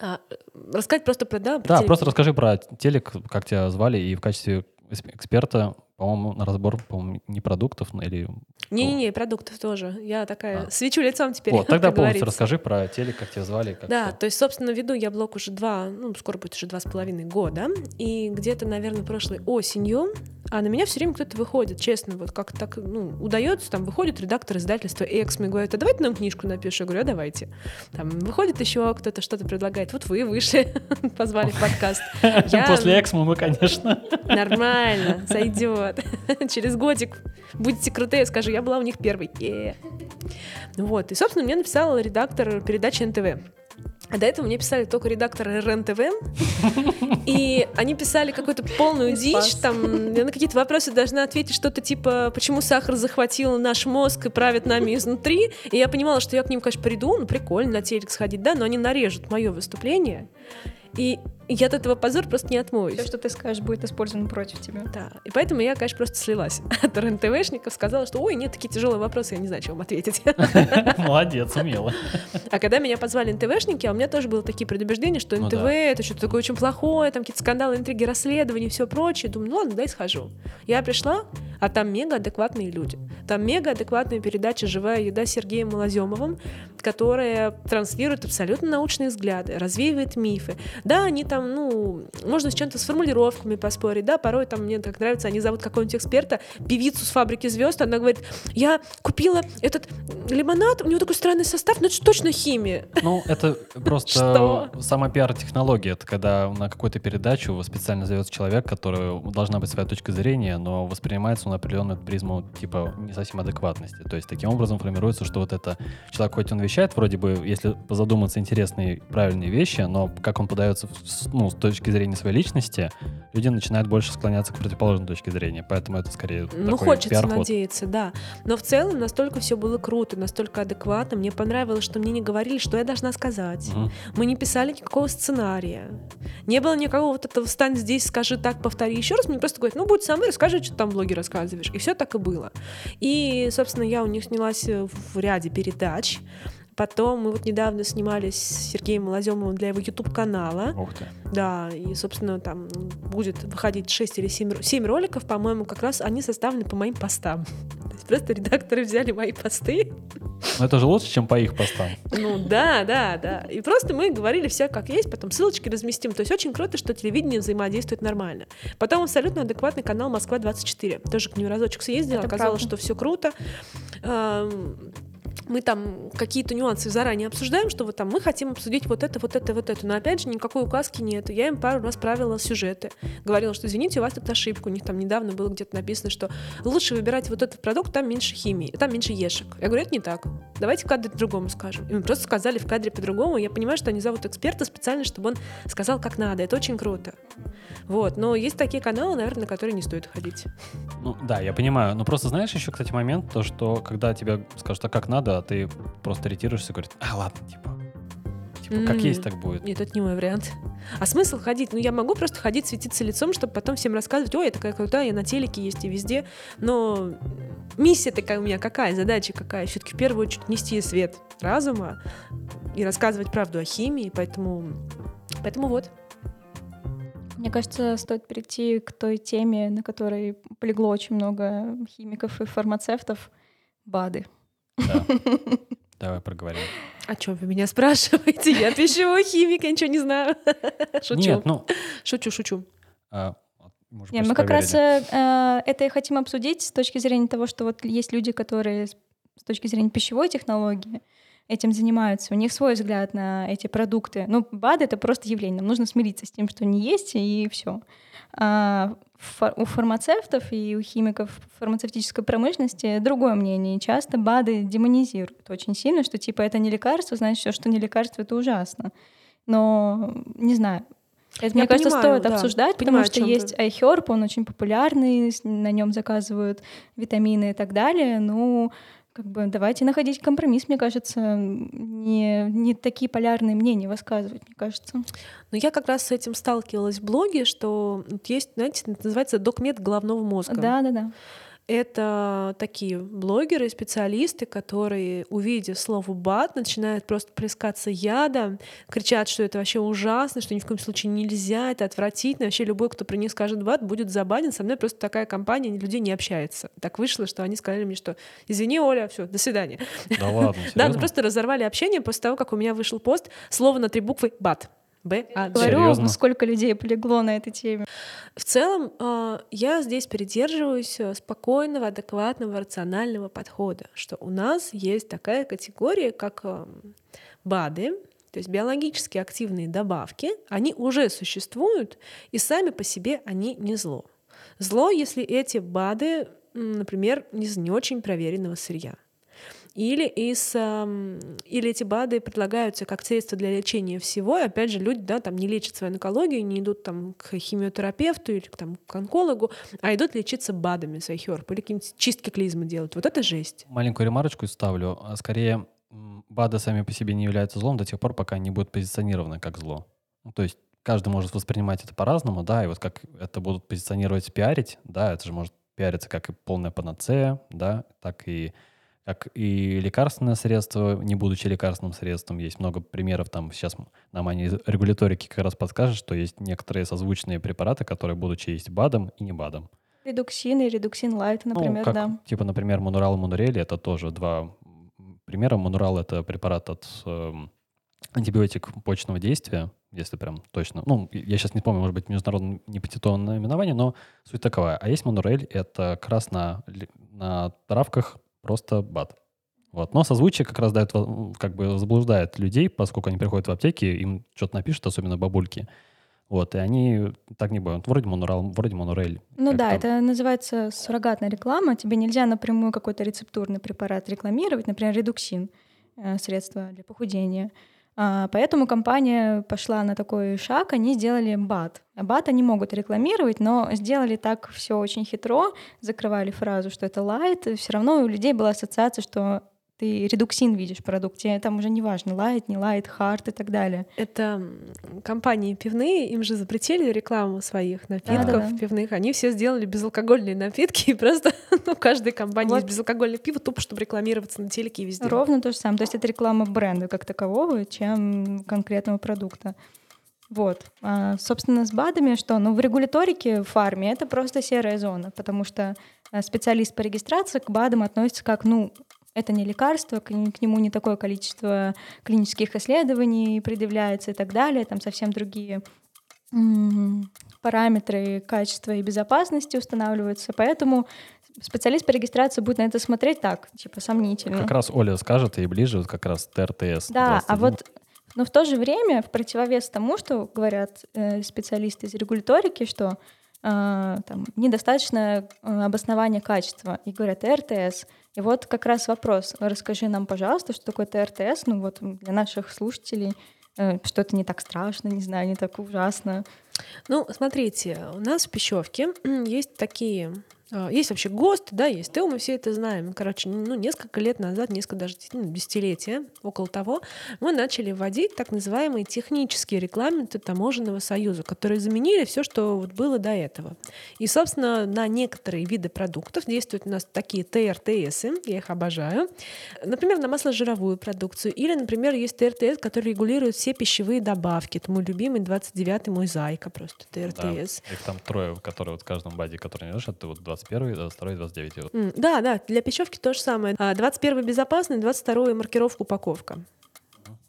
А, рассказать просто про да. Про да, телек. просто расскажи про телек, как тебя звали и в качестве эксперта по-моему, на разбор, по-моему, не продуктов или... Не-не-не, продуктов тоже. Я такая а. свечу лицом теперь. Вот, тогда полностью расскажи про телек, как тебя звали. Как да, что. то есть, собственно, веду я блог уже два, ну, скоро будет уже два с половиной года. И где-то, наверное, прошлой осенью, а на меня все время кто-то выходит, честно, вот как так, ну, удается, там выходит редактор издательства Эксми, говорит, а давайте нам книжку напишешь. Я говорю, а давайте. Там выходит еще кто-то что-то предлагает. Вот вы вышли, позвали в подкаст. После Эксмо мы, конечно. Нормально, сойдет вот. Через годик будете крутые, скажу, я была у них первой. Вот. И, собственно, мне написал редактор передачи НТВ. А до этого мне писали только редакторы РЕН-ТВ, и они писали какую-то полную дичь, там, я на какие-то вопросы должна ответить что-то типа, почему сахар захватил наш мозг и правит нами изнутри, и я понимала, что я к ним, конечно, приду, ну, прикольно на телек сходить, да, но они нарежут мое выступление, и я от этого позор просто не отмоюсь. Все, что ты скажешь, будет использовано против тебя. Да. И поэтому я, конечно, просто слилась от РНТВшников, сказала, что ой, нет, такие тяжелые вопросы, я не знаю, чем ответить. Молодец, умела. А когда меня позвали НТВшники, а у меня тоже было такие предубеждения, что НТВ ну, да. это что-то такое очень плохое, там какие-то скандалы, интриги, расследования и все прочее. Думаю, ну ладно, дай схожу. Я пришла, а там мега адекватные люди. Там мега адекватная передача «Живая еда» с Сергеем Малоземовым, которая транслирует абсолютно научные взгляды, развеивает мифы. Да, они там, ну, можно с чем-то с формулировками поспорить, да, порой там мне так нравится, они зовут какого-нибудь эксперта, певицу с фабрики звезд, она говорит, я купила этот лимонад, у него такой странный состав, но это точно химия. Ну, это просто сама пиар-технология, это когда на какую-то передачу специально зовется человек, который должна быть своя точка зрения, но воспринимается он определенную призму, типа, не совсем адекватности. То есть таким образом формируется, что вот это человек, хоть он вещает, вроде бы, если задуматься, интересные, правильные вещи, но как он подается в ну, с точки зрения своей личности, люди начинают больше склоняться к противоположной точке зрения. Поэтому это скорее Ну, такой хочется надеяться, да. Но в целом настолько все было круто, настолько адекватно. Мне понравилось, что мне не говорили, что я должна сказать. Мгм. Мы не писали никакого сценария. Не было никакого вот этого «встань здесь, скажи так, повтори еще раз». Мне просто говорят, ну, будь со мной, расскажи, что ты там в блоге рассказываешь. И все так и было. И, собственно, я у них снялась в ряде передач. Потом мы вот недавно снимались с Сергеем Малоземовым для его YouTube-канала. Ух ты. Да, и, собственно, там будет выходить 6 или 7, 7 роликов, по-моему, как раз они составлены по моим постам. То есть просто редакторы взяли мои посты. Но это же лучше, чем по их постам. Ну да, да, да. И просто мы говорили все как есть, потом ссылочки разместим. То есть очень круто, что телевидение взаимодействует нормально. Потом абсолютно адекватный канал Москва-24. Тоже к нему разочек съездила, Это оказалось, правда. что все круто. Мы там какие-то нюансы заранее обсуждаем, что вот там мы хотим обсудить вот это, вот это, вот это. Но опять же никакой указки нет. Я им пару раз правила сюжеты. Говорила, что извините, у вас тут ошибка. У них там недавно было где-то написано, что лучше выбирать вот этот продукт, там меньше химии, там меньше ешек. Я говорю, это не так. Давайте в кадре по-другому скажем. И мы просто сказали в кадре по-другому. Я понимаю, что они зовут эксперта специально, чтобы он сказал, как надо. Это очень круто. Вот. Но есть такие каналы, наверное, на которые не стоит ходить. Ну да, я понимаю. Но просто знаешь еще, кстати, момент, то, что когда тебе скажут, а как надо, а ты просто ретируешься и говоришь, а ладно, типа, типа как М. есть, так будет. Нет, это не мой вариант. А смысл ходить? Ну, я могу просто ходить, светиться лицом, чтобы потом всем рассказывать, ой, я такая крутая, я на телеке есть и везде. Но миссия такая у меня какая, задача какая? Все-таки в первую очередь нести свет разума и рассказывать правду о химии, поэтому... Поэтому вот. Мне кажется, стоит перейти к той теме, на которой полегло очень много химиков и фармацевтов — БАДы. Да. Давай проговорим. О чем вы меня спрашиваете? Я пищевой химик, я ничего не знаю. Шучу. Нет, ну, Шучу, шучу. а, мы уже Не, почти мы как раз проверили. э, э, это и хотим обсудить с точки зрения того, что вот есть люди, которые с точки зрения пищевой технологии этим занимаются. У них свой взгляд на эти продукты. Ну, БАД — это просто явление. Нам нужно смириться с тем, что они есть, и все. у фармацевтов и у химиков фармацевтической промышленности другое мнение. Часто БАДы демонизируют очень сильно, что типа это не лекарство, значит, все, что не лекарство, это ужасно. Но не знаю. Это, мне кажется, понимаю, стоит да. обсуждать, Понимаю, потому что есть iHerb, он очень популярный, на нем заказывают витамины и так далее. Ну, как бы давайте находить компромисс, мне кажется, не, не такие полярные мнения высказывать, мне кажется. Но я как раз с этим сталкивалась в блоге, что есть, знаете, называется докмет головного мозга. Да, да, да. Это такие блогеры, специалисты, которые, увидев слово «бат», начинают просто плескаться ядом, кричат, что это вообще ужасно, что ни в коем случае нельзя, это отвратительно. Вообще любой, кто про них скажет «бат», будет забанен. Со мной просто такая компания людей не общается. Так вышло, что они сказали мне, что «извини, Оля, все, до свидания». Да ладно, Да, просто разорвали общение после того, как у меня вышел пост слово на три буквы «бат». Б, А. Говорю, Серьезно? сколько людей полегло на этой теме. В целом, э, я здесь придерживаюсь э, спокойного, адекватного, рационального подхода, что у нас есть такая категория, как э, БАДы, то есть биологически активные добавки, они уже существуют, и сами по себе они не зло. Зло, если эти БАДы, например, из не очень проверенного сырья. Или, из, эм, или эти БАДы предлагаются как средство для лечения всего. И опять же, люди да, там не лечат свою онкологию, не идут там, к химиотерапевту или там, к онкологу, а идут лечиться БАДами с iHerb или какие-нибудь чистки клизмы делают. Вот это жесть. Маленькую ремарочку ставлю. А Скорее, БАДы сами по себе не являются злом до тех пор, пока они будут позиционированы как зло. Ну, то есть каждый может воспринимать это по-разному, да, и вот как это будут позиционировать, пиарить, да, это же может пиариться как и полная панацея, да, так и как и лекарственное средство, не будучи лекарственным средством. Есть много примеров, там сейчас нам они регуляторики как раз подскажут, что есть некоторые созвучные препараты, которые, будучи есть БАДом и не БАДом. Редуксин и редуксин лайт, например, ну, как, да. Типа, например, Монурал и Монурели — это тоже два примера. Монурал — это препарат от эм, антибиотик почечного действия, если прям точно. Ну, я сейчас не помню, может быть, международное непатентованное наименование, но суть такова. А есть Монурель — это как раз на, на травках просто БАД. Вот. Но созвучие как раз дает, как бы заблуждает людей, поскольку они приходят в аптеки, им что-то напишут, особенно бабульки. Вот, и они так не бывают. Вроде Монурал, вроде Монурель. Ну да, там? это называется суррогатная реклама. Тебе нельзя напрямую какой-то рецептурный препарат рекламировать, например, редуксин, э, средство для похудения. А, поэтому компания пошла на такой шаг, они сделали БАД. БАД они могут рекламировать, но сделали так все очень хитро, закрывали фразу, что это light, все равно у людей была ассоциация, что ты редуксин видишь в продукте, там уже не важно, light, не light, hard и так далее. Это компании пивные, им же запретили рекламу своих напитков да, да, пивных, они все сделали безалкогольные напитки, и просто ну, каждой компании вот. есть безалкогольное пиво, тупо чтобы рекламироваться на телеке и везде. Ровно то же самое, то есть это реклама бренда как такового, чем конкретного продукта. Вот. А, собственно, с БАДами что? Ну, в регуляторике в фарме это просто серая зона, потому что а, специалист по регистрации к БАДам относится как, ну, это не лекарство, к, к нему не такое количество клинических исследований предъявляется и так далее, там совсем другие параметры качества и безопасности устанавливаются, поэтому специалист по регистрации будет на это смотреть так, типа сомнительно. Как раз Оля скажет, и ближе вот как раз ТРТС. Да, 21. а вот но в то же время, в противовес тому, что говорят э, специалисты из регуляторики, что э, там, недостаточно э, обоснования качества, и говорят РТС. И вот как раз вопрос. Расскажи нам, пожалуйста, что такое ТРТС, ну вот для наших слушателей, э, что это не так страшно, не знаю, не так ужасно. Ну, смотрите, у нас в Пищевке есть такие есть вообще ГОСТ, да, есть ТЭУ, мы все это знаем. Короче, ну, несколько лет назад, несколько даже ну, десятилетия, около того, мы начали вводить так называемые технические регламенты таможенного союза, которые заменили все, что вот было до этого. И, собственно, на некоторые виды продуктов действуют у нас такие ТРТС, я их обожаю. Например, на масложировую продукцию. Или, например, есть ТРТС, который регулирует все пищевые добавки. Это мой любимый 29-й мой зайка просто ТРТС. Да, их там трое, которые вот в каждом баде, который не знаешь, это вот 21, 22, 29. Mm, да, да, для пищевки то же самое. 21 а, безопасный, 22 маркировка упаковка.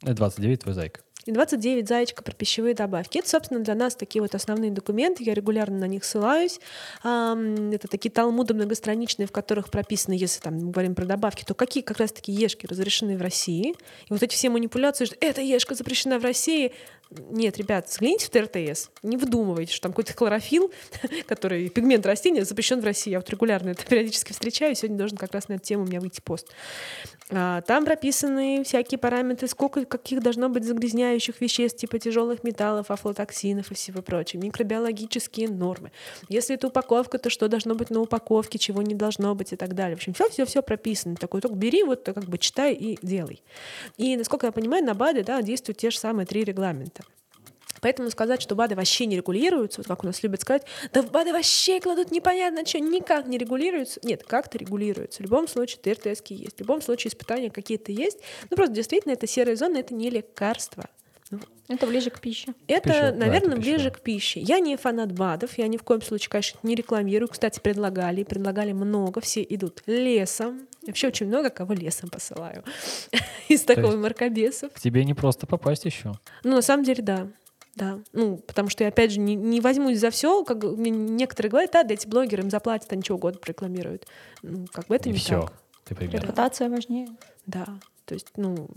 И 29 твой зайка и 29 зайчика про пищевые добавки. Это, собственно, для нас такие вот основные документы, я регулярно на них ссылаюсь. Это такие талмуды многостраничные, в которых прописаны, если там мы говорим про добавки, то какие как раз-таки ешки разрешены в России. И вот эти все манипуляции, что эта ешка запрещена в России, нет, ребят, взгляните в ТРТС, не выдумывайте, что там какой-то хлорофилл, который пигмент растения, запрещен в России. Я вот регулярно это периодически встречаю, сегодня должен как раз на эту тему у меня выйти пост. А, там прописаны всякие параметры, сколько каких должно быть загрязняющих веществ, типа тяжелых металлов, афлотоксинов и всего прочего, микробиологические нормы. Если это упаковка, то что должно быть на упаковке, чего не должно быть и так далее. В общем, все, все, все прописано. Такой только бери, вот как бы читай и делай. И насколько я понимаю, на БАДе да, действуют те же самые три регламента. Поэтому сказать, что БАДы вообще не регулируются, вот как у нас любят сказать, да в БАДы вообще кладут непонятно что, никак не регулируются. Нет, как-то регулируются. В любом случае ТРТС есть, в любом случае испытания какие-то есть. Ну просто действительно это серая зона, это не лекарство. Это ближе к пище. Это, пища, наверное, да, это ближе к пище. Я не фанат БАДов, я ни в коем случае, конечно, не рекламирую. Кстати, предлагали, предлагали много, все идут лесом. Вообще очень много кого лесом посылаю из такого маркобесов. К тебе не просто попасть еще. Ну, на самом деле, да. Да, ну, потому что я, опять же, не, не возьмусь за все, как некоторые говорят, да, да, эти блогеры им заплатят, они чего угодно рекламируют. Ну, как бы это и не все. так. Ты Репутация важнее. Да, то есть, ну,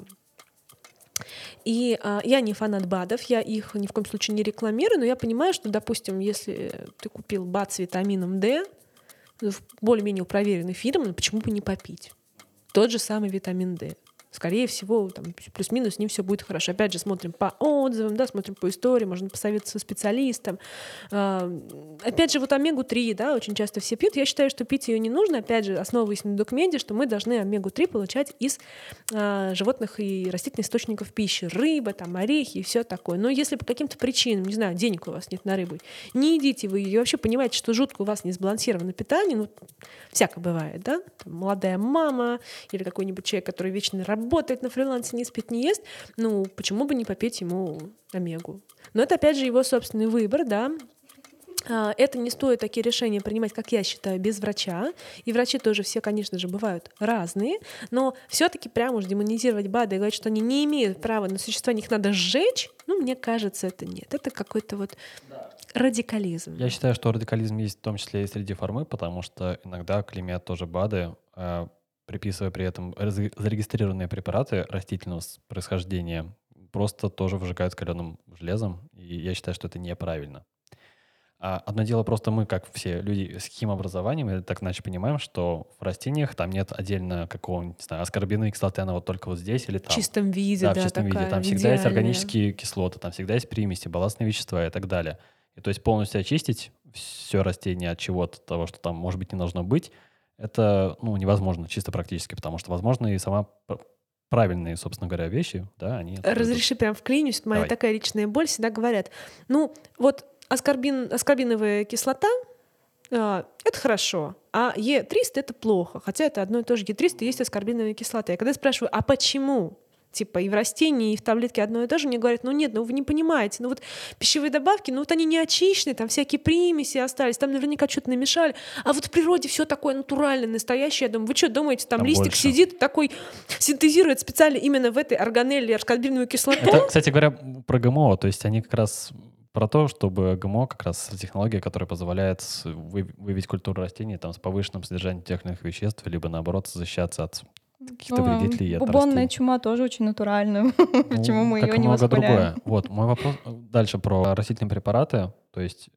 и а, я не фанат БАДов, я их ни в коем случае не рекламирую, но я понимаю, что, допустим, если ты купил БАД с витамином D в более-менее проверенной фирме, ну, почему бы не попить? Тот же самый витамин D скорее всего, там, плюс-минус с ним все будет хорошо. Опять же, смотрим по отзывам, да, смотрим по истории, можно посоветоваться со специалистом. А, опять же, вот омегу-3, да, очень часто все пьют. Я считаю, что пить ее не нужно, опять же, основываясь на документе, что мы должны омегу-3 получать из а, животных и растительных источников пищи. Рыба, там, орехи и все такое. Но если по каким-то причинам, не знаю, денег у вас нет на рыбу, не едите вы ее, вообще понимаете, что жутко у вас не сбалансировано питание, ну, всяко бывает, да, там, молодая мама или какой-нибудь человек, который вечно работает, работает на фрилансе, не спит, не ест, ну, почему бы не попить ему омегу? Но это, опять же, его собственный выбор, да, а, это не стоит такие решения принимать, как я считаю, без врача. И врачи тоже все, конечно же, бывают разные. Но все-таки прямо уж демонизировать БАДы и говорить, что они не имеют права на существование, их надо сжечь, ну, мне кажется, это нет. Это какой-то вот радикализм. Я считаю, что радикализм есть в том числе и среди формы, потому что иногда клеймят тоже БАДы, а, приписывая при этом зарегистрированные препараты растительного происхождения, просто тоже выжигают каленым железом, и я считаю, что это неправильно. А одно дело просто мы, как все люди с химобразованием, или так иначе понимаем, что в растениях там нет отдельно какого-нибудь, не знаю, аскорбиновой кислоты, она вот только вот здесь или там. В чистом виде, да, да, в чистом виде. Там всегда есть идеальная. органические кислоты, там всегда есть примеси, балластные вещества и так далее. И то есть полностью очистить все растение от чего-то, того, что там, может быть, не должно быть, это ну, невозможно чисто практически, потому что, возможно, и сама пр- правильные, собственно говоря, вещи, да, они... Разреши прям вклинюсь, моя Давай. такая личная боль, всегда говорят, ну, вот аскорбин, аскорбиновая кислота, а, это хорошо, а Е300 это плохо, хотя это одно и то же. Е300 есть аскорбиновая кислота. Я когда спрашиваю, а почему? Типа и в растении, и в таблетке одно и то же, мне говорят, ну нет, ну вы не понимаете, ну вот пищевые добавки, ну вот они не очищены, там всякие примеси остались, там наверняка что-то намешали, а вот в природе все такое натуральное, настоящее. Я думаю, вы что думаете, там, Там листик больше. сидит такой, синтезирует специально именно в этой органелле аскорбиновую кислоту? Это, кстати говоря, про ГМО, то есть они как раз про то, чтобы ГМО как раз технология, которая позволяет выявить культуру растений там, с повышенным содержанием тех или иных веществ, либо наоборот защищаться от каких-то Ну, вредителей от Бубонная растений. чума тоже очень натуральная. Почему Ну, мы как ее не много восхваляем? другое. Вот, мой вопрос э, дальше про растительные препараты. То есть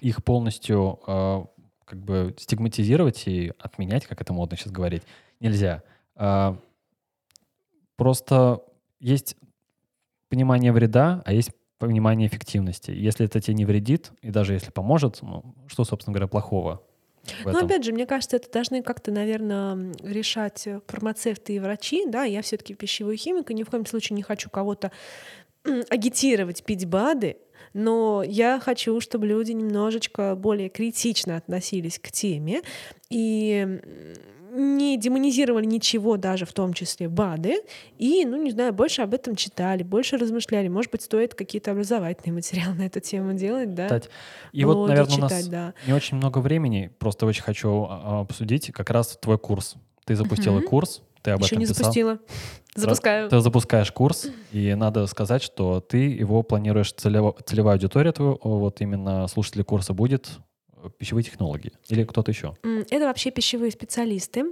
их полностью э, как бы стигматизировать и отменять, как это модно сейчас говорить, нельзя. А, просто есть понимание вреда, а есть понимание эффективности. Если это тебе не вредит, и даже если поможет, ну, что, собственно говоря, плохого Ну, опять же, мне кажется, это должны как-то, наверное, решать э, фармацевты и врачи. Да, я все-таки пищевой химик, и ни в коем случае не хочу кого-то агитировать пить БАДы, но я хочу, чтобы люди немножечко более критично относились к теме и не демонизировали ничего, даже в том числе БАДы, и, ну, не знаю, больше об этом читали, больше размышляли. Может быть, стоит какие-то образовательные материалы на эту тему делать, да? Читать. И вот, Моду наверное, у нас читать, да. не очень много времени, просто очень хочу а, обсудить как раз твой курс. Ты запустила Мгм. курс, ты об Еще этом не писал. запустила. Запускаю. Ты запускаешь курс, и надо сказать, что ты его планируешь, целево- целевая аудитория твоего, вот именно слушатели курса будет пищевые технологии или кто-то еще. Это вообще пищевые специалисты.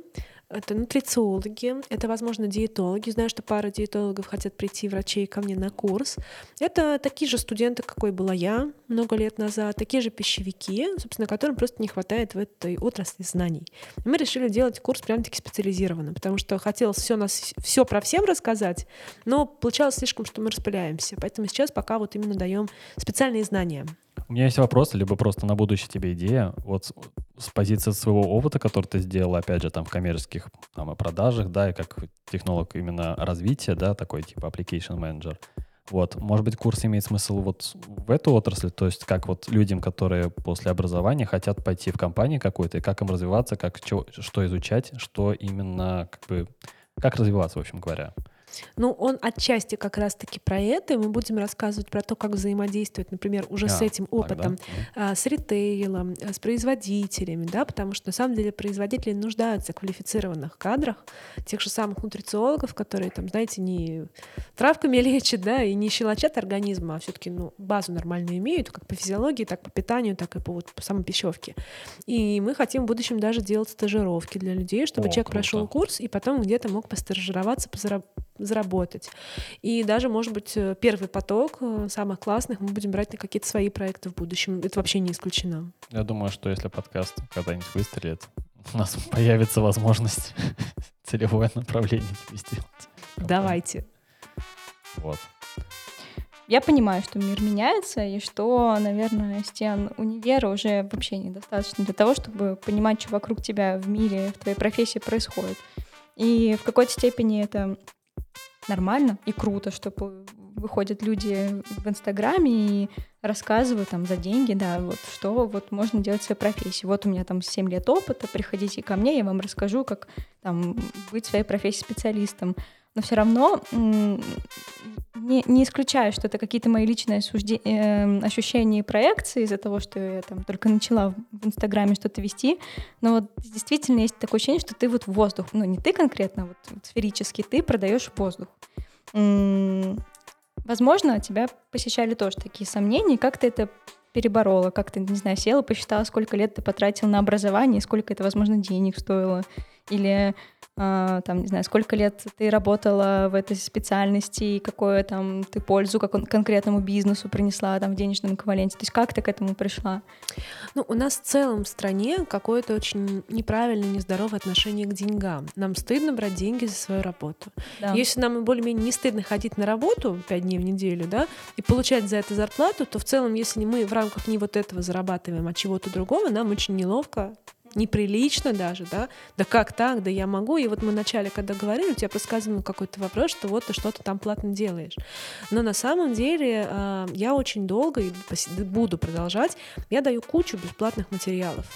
Это нутрициологи, это, возможно, диетологи. Знаю, что пара диетологов хотят прийти, врачей, ко мне на курс. Это такие же студенты, какой была я много лет назад, такие же пищевики, собственно, которым просто не хватает в этой отрасли знаний. И мы решили делать курс прям-таки специализированно, потому что хотелось все, нас, все про всем рассказать, но получалось слишком, что мы распыляемся. Поэтому сейчас пока вот именно даем специальные знания. У меня есть вопрос, либо просто на будущее тебе идея. Вот с- с позиции своего опыта, который ты сделал, опять же, там в коммерческих там, и продажах, да, и как технолог именно развития, да, такой типа application manager. Вот, может быть, курс имеет смысл вот в эту отрасль, то есть как вот людям, которые после образования хотят пойти в компанию какую-то, и как им развиваться, как чё- что изучать, что именно, как бы, как развиваться, в общем говоря. Ну, он отчасти как раз-таки про это. и Мы будем рассказывать про то, как взаимодействовать, например, уже с А, этим так, да? опытом, а, с ритейлом, а, с производителями, да, потому что на самом деле производители нуждаются в квалифицированных кадрах, тех же самых нутрициологов, которые там, знаете, не травками лечат, да, и не щелочат организма, а все-таки ну, базу нормальную имеют, как по физиологии, так по питанию, так и по, вот, по самой пищевке. И мы хотим в будущем даже делать стажировки для людей, чтобы О, человек круто. прошел курс и потом где-то мог постажироваться, заработать. И даже, может быть, э, первый поток э, самых классных мы будем брать на какие-то свои проекты в будущем. Это вообще не исключено. Я думаю, что если подкаст когда-нибудь выстрелит, у нас появится возможность целевое направление тебе сделать. Давайте. Вот. Я понимаю, что мир меняется, и что, наверное, стен универа уже вообще недостаточно для того, чтобы понимать, что вокруг тебя в мире, в твоей профессии происходит. И в какой-то степени это нормально и круто, что выходят люди в Инстаграме и рассказывают там за деньги, да, вот что вот можно делать в своей профессии. Вот у меня там 7 лет опыта, приходите ко мне, я вам расскажу, как там быть в своей профессии специалистом. Но все равно не, не исключаю, что это какие-то мои личные сужде- эм, ощущения и проекции из-за того, что я там только начала в- Инстаграме что-то вести. Но вот действительно есть такое ощущение, что ты вот воздух, ну не ты конкретно, вот, вот сферически, ты продаешь воздух. М, Возможно, тебя посещали тоже такие сомнения, как ты это переборола, как ты, не знаю, села, посчитала, сколько лет ты потратил на образование, сколько это, возможно, денег стоило, или а, там, не знаю, сколько лет ты работала в этой специальности, и какое там ты пользу как конкретному бизнесу принесла там в денежном эквиваленте. То есть как ты к этому пришла? Ну, у нас в целом в стране какое-то очень неправильное, нездоровое отношение к деньгам. Нам стыдно брать деньги за свою работу. Да. Если нам более-менее не стыдно ходить на работу пять дней в неделю, да, и получать за это зарплату, то в целом, если мы в рамках не вот этого зарабатываем, а чего-то другого, нам очень неловко неприлично даже, да, да как так, да я могу. И вот мы вначале, когда говорили, у тебя подсказывал какой-то вопрос, что вот ты что-то там платно делаешь. Но на самом деле э, я очень долго и буду продолжать, я даю кучу бесплатных материалов.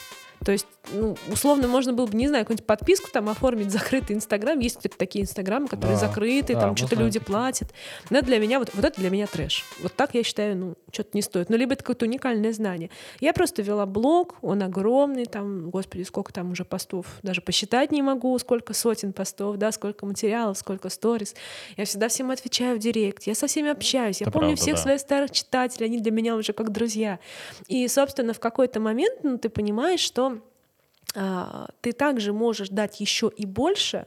То есть, ну, условно, можно было бы, не знаю, какую-нибудь подписку там оформить, закрытый Инстаграм. Есть такие Инстаграмы, которые да, закрыты, да, там что-то люди такие. платят. Но для меня, вот, вот это для меня трэш. Вот так я считаю, ну, что-то не стоит. Ну, либо это какое-то уникальное знание. Я просто вела блог, он огромный, там, господи, сколько там уже постов, даже посчитать не могу, сколько сотен постов, да, сколько материалов, сколько сторис. Я всегда всем отвечаю в директ, я со всеми общаюсь, я это помню правда, всех да. своих старых читателей, они для меня уже как друзья. И, собственно, в какой-то момент, ну, ты понимаешь, что ты также можешь дать еще и больше,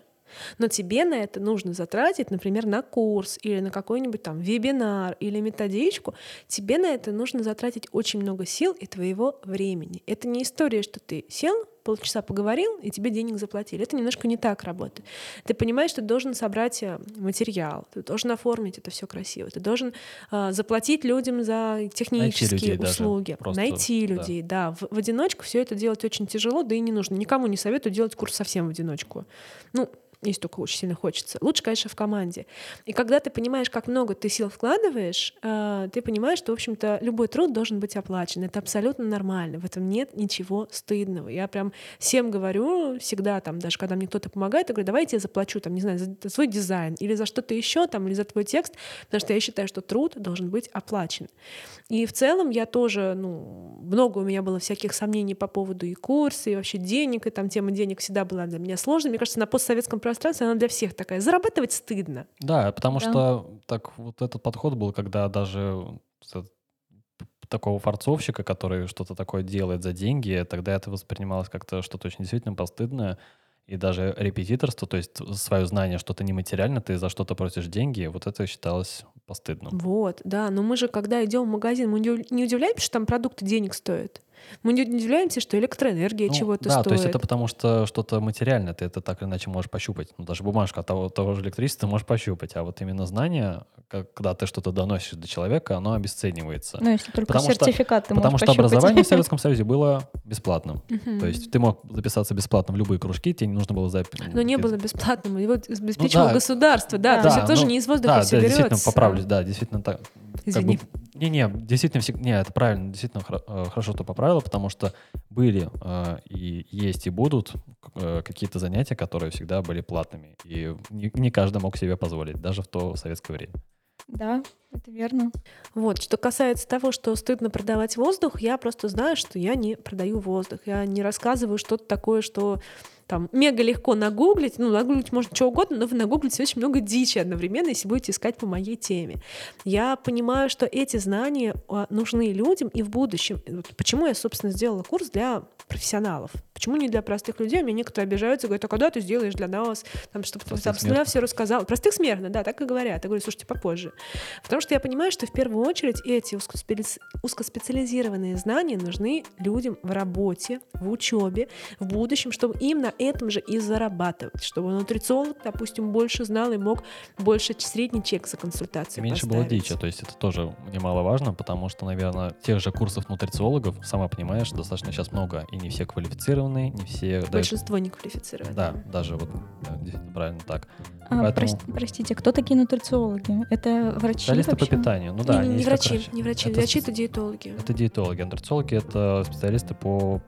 но тебе на это нужно затратить, например, на курс или на какой-нибудь там вебинар или методичку. Тебе на это нужно затратить очень много сил и твоего времени. Это не история, что ты сел, полчаса поговорил, и тебе денег заплатили. Это немножко не так работает. Ты понимаешь, что ты должен собрать э, материал, ты должен оформить это все красиво, ты должен э, заплатить людям за технические найти услуги, просто, найти людей. Да, да. В, в одиночку все это делать очень тяжело, да и не нужно. Никому не советую делать курс совсем в одиночку. Ну, если только очень сильно хочется. Лучше, конечно, в команде. И когда ты понимаешь, как много ты сил вкладываешь, э, ты понимаешь, что, в общем-то, любой труд должен быть оплачен. Это абсолютно нормально. В этом нет ничего стыдного. Я прям всем говорю всегда, там, даже когда мне кто-то помогает, я говорю, давай я заплачу, там, не знаю, за свой дизайн или за что-то еще, там, или за твой текст, потому что я считаю, что труд должен быть оплачен. И в целом я тоже, ну, много у меня было всяких сомнений по поводу и курса, и вообще денег, и там тема денег всегда была для меня сложной. Мне кажется, на постсоветском пространстве она для всех такая. Зарабатывать стыдно. Да, потому да. что так вот этот подход был, когда даже такого форцовщика, который что-то такое делает за деньги, тогда это воспринималось как-то что-то очень действительно постыдное. И даже репетиторство, то есть свое знание, что-то нематериально, ты за что-то просишь деньги, вот это считалось постыдным. Вот, да, но мы же, когда идем в магазин, мы не удивляемся, что там продукты денег стоят. Мы не удивляемся, что электроэнергия ну, чего-то да, стоит. Да, то есть это потому что что-то материальное, ты это так или иначе можешь пощупать. Ну, даже бумажка от того, того же электричества ты можешь пощупать, а вот именно знание, как, когда ты что-то доносишь до человека, оно обесценивается. Ну, если только потому сертификат что, ты Потому что пощупать. образование в Советском Союзе было бесплатным. То есть ты мог записаться бесплатно в любые кружки, тебе не нужно было записать. Но не было бесплатным, его обеспечивало ну, да. государство, да, да, то есть это тоже ну, не из воздуха да, все да, берется. действительно, поправлюсь, да, действительно так. Извини. Как бы, не-не, действительно, не, это правильно, действительно э, хорошо ты поправила, потому что были э, и есть и будут э, какие-то занятия, которые всегда были платными. И не, не каждый мог себе позволить, даже в то советское время. Да, это верно. Вот, что касается того, что стыдно продавать воздух, я просто знаю, что я не продаю воздух. Я не рассказываю что-то такое, что там мега легко нагуглить, ну, нагуглить можно что угодно, но вы нагуглите очень много дичи одновременно, если будете искать по моей теме. Я понимаю, что эти знания а, нужны людям и в будущем. Почему я, собственно, сделала курс для профессионалов? Почему не для простых людей? У меня некоторые обижаются, говорят, а когда ты сделаешь для нас, там, чтобы ты там, с нуля все рассказал. Простых смертных, да, так и говорят. Я говорю, слушайте, попозже. Потому что я понимаю, что в первую очередь эти узкоспециализированные знания нужны людям в работе, в учебе, в будущем, чтобы им на этом же и зарабатывать, чтобы нутрициолог, допустим, больше знал и мог больше средний чек за консультацию Меньше поставить. было дичи, то есть это тоже немаловажно, потому что, наверное, тех же курсов нутрициологов, сама понимаешь, достаточно сейчас много, и не все квалифицированные, не все... Большинство даже, не квалифицированные. Да, даже вот действительно правильно так. А, Поэтому... прости, простите, кто такие нутрициологи? Это врачи Специалисты вообще? по питанию. Ну да, не, не, не врачи, врачи, не врачи. Это врачи — это диетологи. Это диетологи. А нутрициологи — это специалисты по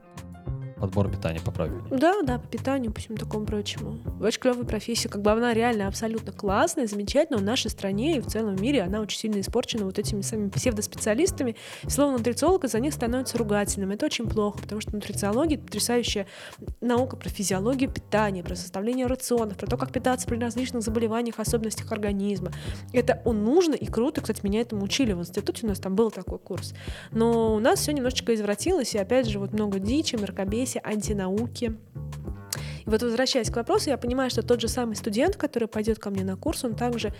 подбор питания, поправь Да, да, по питанию, по всему такому прочему. Очень клевая профессия, как бы она реально абсолютно классная, замечательная. В нашей стране и в целом мире она очень сильно испорчена вот этими самыми псевдоспециалистами. И слово нутрициолог из-за них становится ругательным. Это очень плохо, потому что нутрициология — потрясающая наука про физиологию питания, про составление рационов, про то, как питаться при различных заболеваниях, особенностях организма. Это нужно и круто. Кстати, меня этому учили в институте, у нас там был такой курс. Но у нас все немножечко извратилось, и опять же вот много дичи, мракобесия, антинауки. И вот возвращаясь к вопросу, я понимаю, что тот же самый студент, который пойдет ко мне на курс, он также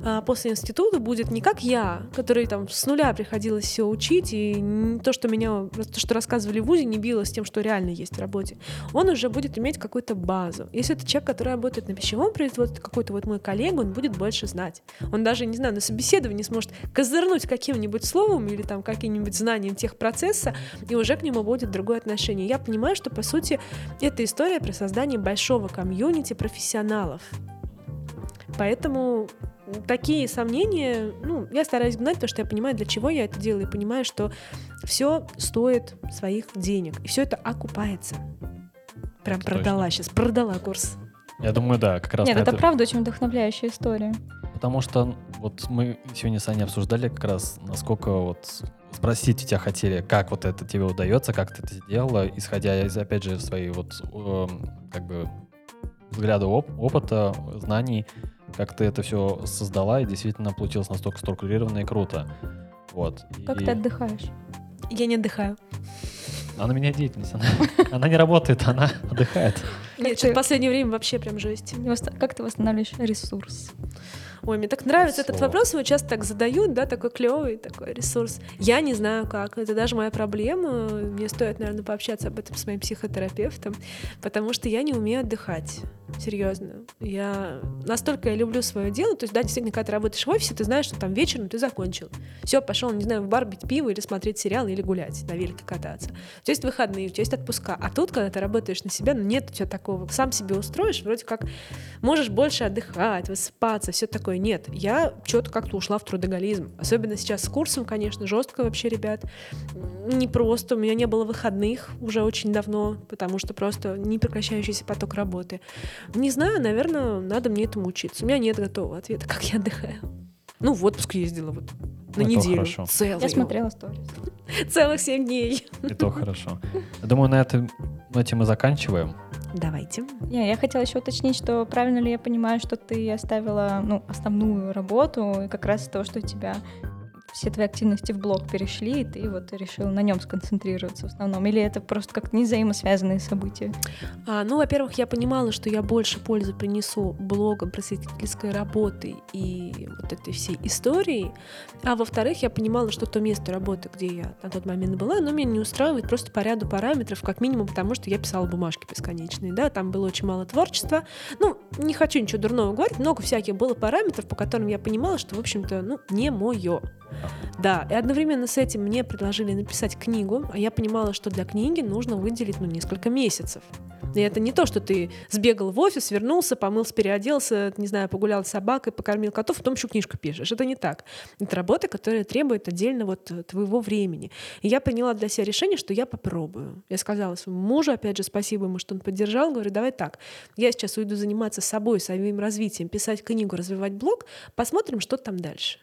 а, после института будет не как я, который там с нуля приходилось все учить, и то, что меня, то, что рассказывали в ВУЗе, не било с тем, что реально есть в работе. Он уже будет иметь какую-то базу. Если это человек, который работает на пищевом производстве, какой-то вот мой коллега, он будет больше знать. Он даже, не знаю, на собеседовании сможет козырнуть каким-нибудь словом или там каким-нибудь знанием тех процесса, и уже к нему будет другое отношение. Я понимаю, что, по сути, это история про создание большого комьюнити профессионалов. Поэтому такие сомнения, ну, я стараюсь гнать, потому что я понимаю, для чего я это делаю, и понимаю, что все стоит своих денег, и все это окупается. Прям Точно. продала сейчас, продала курс. Я думаю, да, как раз Нет, это это- правда очень вдохновляющая история. Потому что вот мы сегодня с Аней обсуждали как раз, насколько вот спросить у тебя хотели, как вот это тебе удается, как ты это сделала, исходя из, опять же, своей вот эм, как бы взгляда, оп- опыта, знаний, как ты это все создала, и действительно получилось настолько структурированно и круто. Вот. Как И ты отдыхаешь? Я не отдыхаю. Она меняет деятельность, она, она не работает, она отдыхает. Нет, ты- в последнее время вообще прям жесть. Как ты восстанавливаешь ресурс? Ой, мне так нравится этот Слово. вопрос, его часто так задают, да, такой клевый такой ресурс. Я не знаю как, это даже моя проблема. Мне стоит, наверное, пообщаться об этом с моим психотерапевтом, потому что я не умею отдыхать. Серьезно. Я настолько я люблю свое дело. То есть, да, действительно, когда ты работаешь в офисе, ты знаешь, что там вечером ты закончил. Все, пошел, не знаю, в бар пить пиво или смотреть сериал, или гулять, на велике кататься. У тебя есть выходные, у тебя есть отпуска. А тут, когда ты работаешь на себя, ну нет у тебя такого. Сам себе устроишь, вроде как можешь больше отдыхать, высыпаться, все такое. Нет, я что-то как-то ушла в трудоголизм. Особенно сейчас с курсом, конечно, жестко вообще, ребят. Не просто, у меня не было выходных уже очень давно, потому что просто непрекращающийся поток работы. Не знаю, наверное, надо мне этому учиться. У меня нет готового ответа, как я отдыхаю. Ну, в отпуск ездила вот на Это неделю. хорошо. Целую. Я смотрела сторис. Целых семь дней. И то хорошо. Я думаю, на этом ноте мы заканчиваем. Давайте. Не, я хотела еще уточнить, что правильно ли я понимаю, что ты оставила ну, основную работу, и как раз то, что у тебя все твои активности в блог перешли, и ты вот решил на нем сконцентрироваться в основном? Или это просто как не взаимосвязанные события? А, ну, во-первых, я понимала, что я больше пользы принесу блогом, просветительской работой и вот этой всей историей. А во-вторых, я понимала, что то место работы, где я на тот момент была, оно меня не устраивает просто по ряду параметров, как минимум потому, что я писала бумажки бесконечные, да, там было очень мало творчества. Ну, не хочу ничего дурного говорить, много всяких было параметров, по которым я понимала, что, в общем-то, ну, не мое. Да, и одновременно с этим мне предложили написать книгу, а я понимала, что для книги нужно выделить, ну, несколько месяцев. И это не то, что ты сбегал в офис, вернулся, помылся, переоделся, не знаю, погулял с собакой, покормил котов, потом еще книжку пишешь. Это не так. Это работа, которая требует отдельно вот э, твоего времени. И я приняла для себя решение, что я попробую. Я сказала своему мужу, опять же, спасибо ему, что он поддержал, говорю, давай так, я сейчас уйду заниматься собой, своим развитием, писать книгу, развивать блог, посмотрим, что там дальше.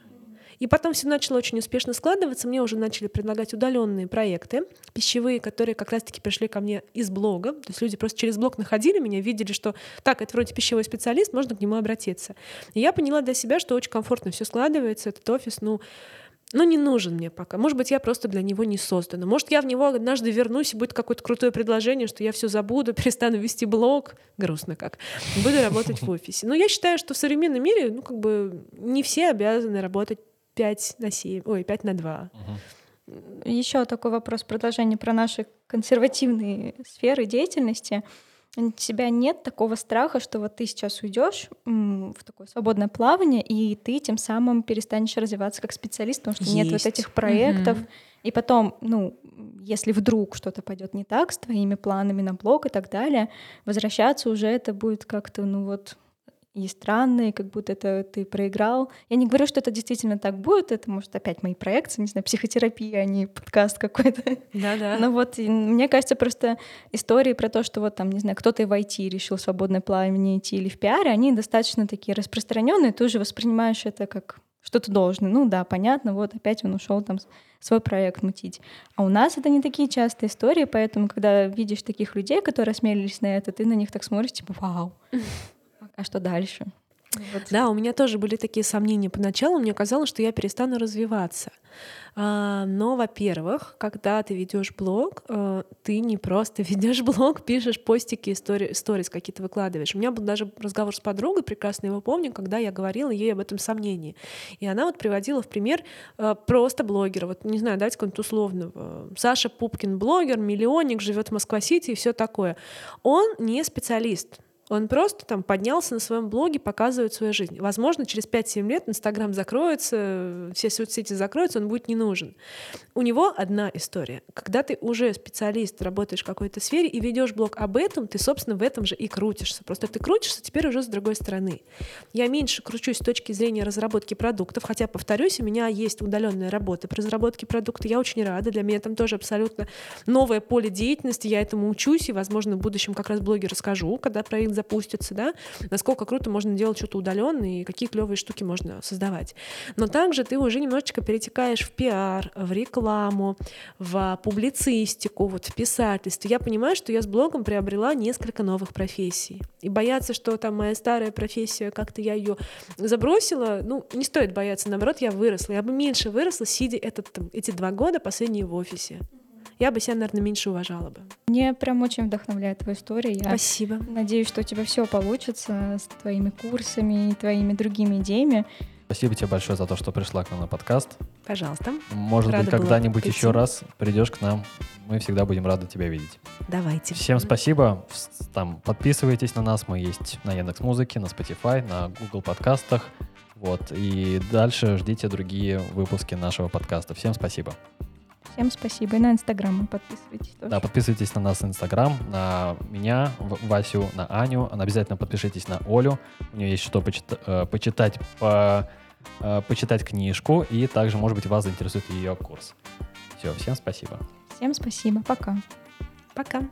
И потом все начало очень успешно складываться. Мне уже начали предлагать удаленные проекты, пищевые, которые как раз-таки пришли ко мне из блога. То есть люди просто через блог находили меня, видели, что так, это вроде пищевой специалист, можно к нему обратиться. И я поняла для себя, что очень комфортно все складывается, этот офис, ну, ну, не нужен мне пока. Может быть, я просто для него не создана. Может, я в него однажды вернусь, и будет какое-то крутое предложение, что я все забуду, перестану вести блог. Грустно как. Буду работать в офисе. Но я считаю, что в современном мире, ну, как бы, не все обязаны работать 5 на 7, ой, 5 на 2. Еще такой вопрос, продолжение про наши консервативные сферы деятельности. У тебя нет такого страха, что вот ты сейчас уйдешь в такое свободное плавание, и ты тем самым перестанешь развиваться как специалист, потому что нет вот Есть. этих проектов. Мгм. И потом, ну, если вдруг что-то пойдет не так с твоими планами на блог и так далее, возвращаться уже это будет как-то, ну вот, и странно, и как будто это ты проиграл. Я не говорю, что это действительно так будет, это может опять мои проекции, не знаю, психотерапия, а не подкаст какой-то. Да-да. Ну вот, мне кажется, просто истории про то, что вот там, не знаю, кто-то в IT решил в свободное плавание идти или в пиаре, они достаточно такие распространенные, ты уже воспринимаешь это как что-то должное. Ну да, понятно, вот опять он ушел там свой проект мутить. А у нас это не такие частые истории, поэтому, когда видишь таких людей, которые осмелились на это, ты на них так смотришь, типа, вау, а что дальше? Вот. Да, у меня тоже были такие сомнения поначалу. Мне казалось, что я перестану развиваться. А, но, во-первых, когда ты ведешь блог, э, ты не просто ведешь блог, пишешь постики, истори- сторис какие-то выкладываешь. У меня был даже разговор с подругой, прекрасно его помню, когда я говорила ей об этом сомнении. И она вот приводила в пример э, просто блогера. Вот, не знаю, дать какого-нибудь условного. Саша Пупкин блогер, миллионник, живет в Москва-Сити и все такое. Он не специалист он просто там поднялся на своем блоге, показывает свою жизнь. Возможно, через 5-7 лет Инстаграм закроется, все соцсети закроются, он будет не нужен. У него одна история. Когда ты уже специалист, работаешь в какой-то сфере и ведешь блог об этом, ты, собственно, в этом же и крутишься. Просто ты крутишься теперь уже с другой стороны. Я меньше кручусь с точки зрения разработки продуктов, хотя, повторюсь, у меня есть удаленная работа по разработке продукта. Я очень рада. Для меня там тоже абсолютно новое поле деятельности. Я этому учусь, и, возможно, в будущем как раз блоге расскажу, когда проект запустится, да, насколько круто можно делать что-то удаленно и какие клевые штуки можно создавать. Но также ты уже немножечко перетекаешь в пиар, в рекламу, в публицистику, вот в писательство. Я понимаю, что я с блогом приобрела несколько новых профессий. И бояться, что там моя старая профессия, как-то я ее забросила, ну, не стоит бояться, наоборот, я выросла. Я бы меньше выросла, сидя этот, там, эти два года последние в офисе я бы себя, наверное, меньше уважала бы. Мне прям очень вдохновляет твоя история. Я Спасибо. надеюсь, что у тебя все получится с твоими курсами и твоими другими идеями. Спасибо тебе большое за то, что пришла к нам на подкаст. Пожалуйста. Может Рада быть, когда-нибудь прийти. еще раз придешь к нам. Мы всегда будем рады тебя видеть. Давайте. Всем спасибо. Там подписывайтесь на нас. Мы есть на Яндекс Музыке, на Spotify, на Google подкастах. Вот. И дальше ждите другие выпуски нашего подкаста. Всем спасибо. Всем спасибо. И на Инстаграм мы подписывайтесь тоже. Да, подписывайтесь на нас в Инстаграм, на меня, Васю, на Аню. Обязательно подпишитесь на Олю. У нее есть что почита- э, почитать, по, э, почитать книжку. И также, может быть, вас заинтересует ее курс. Все, всем спасибо. Всем спасибо. Пока. Пока.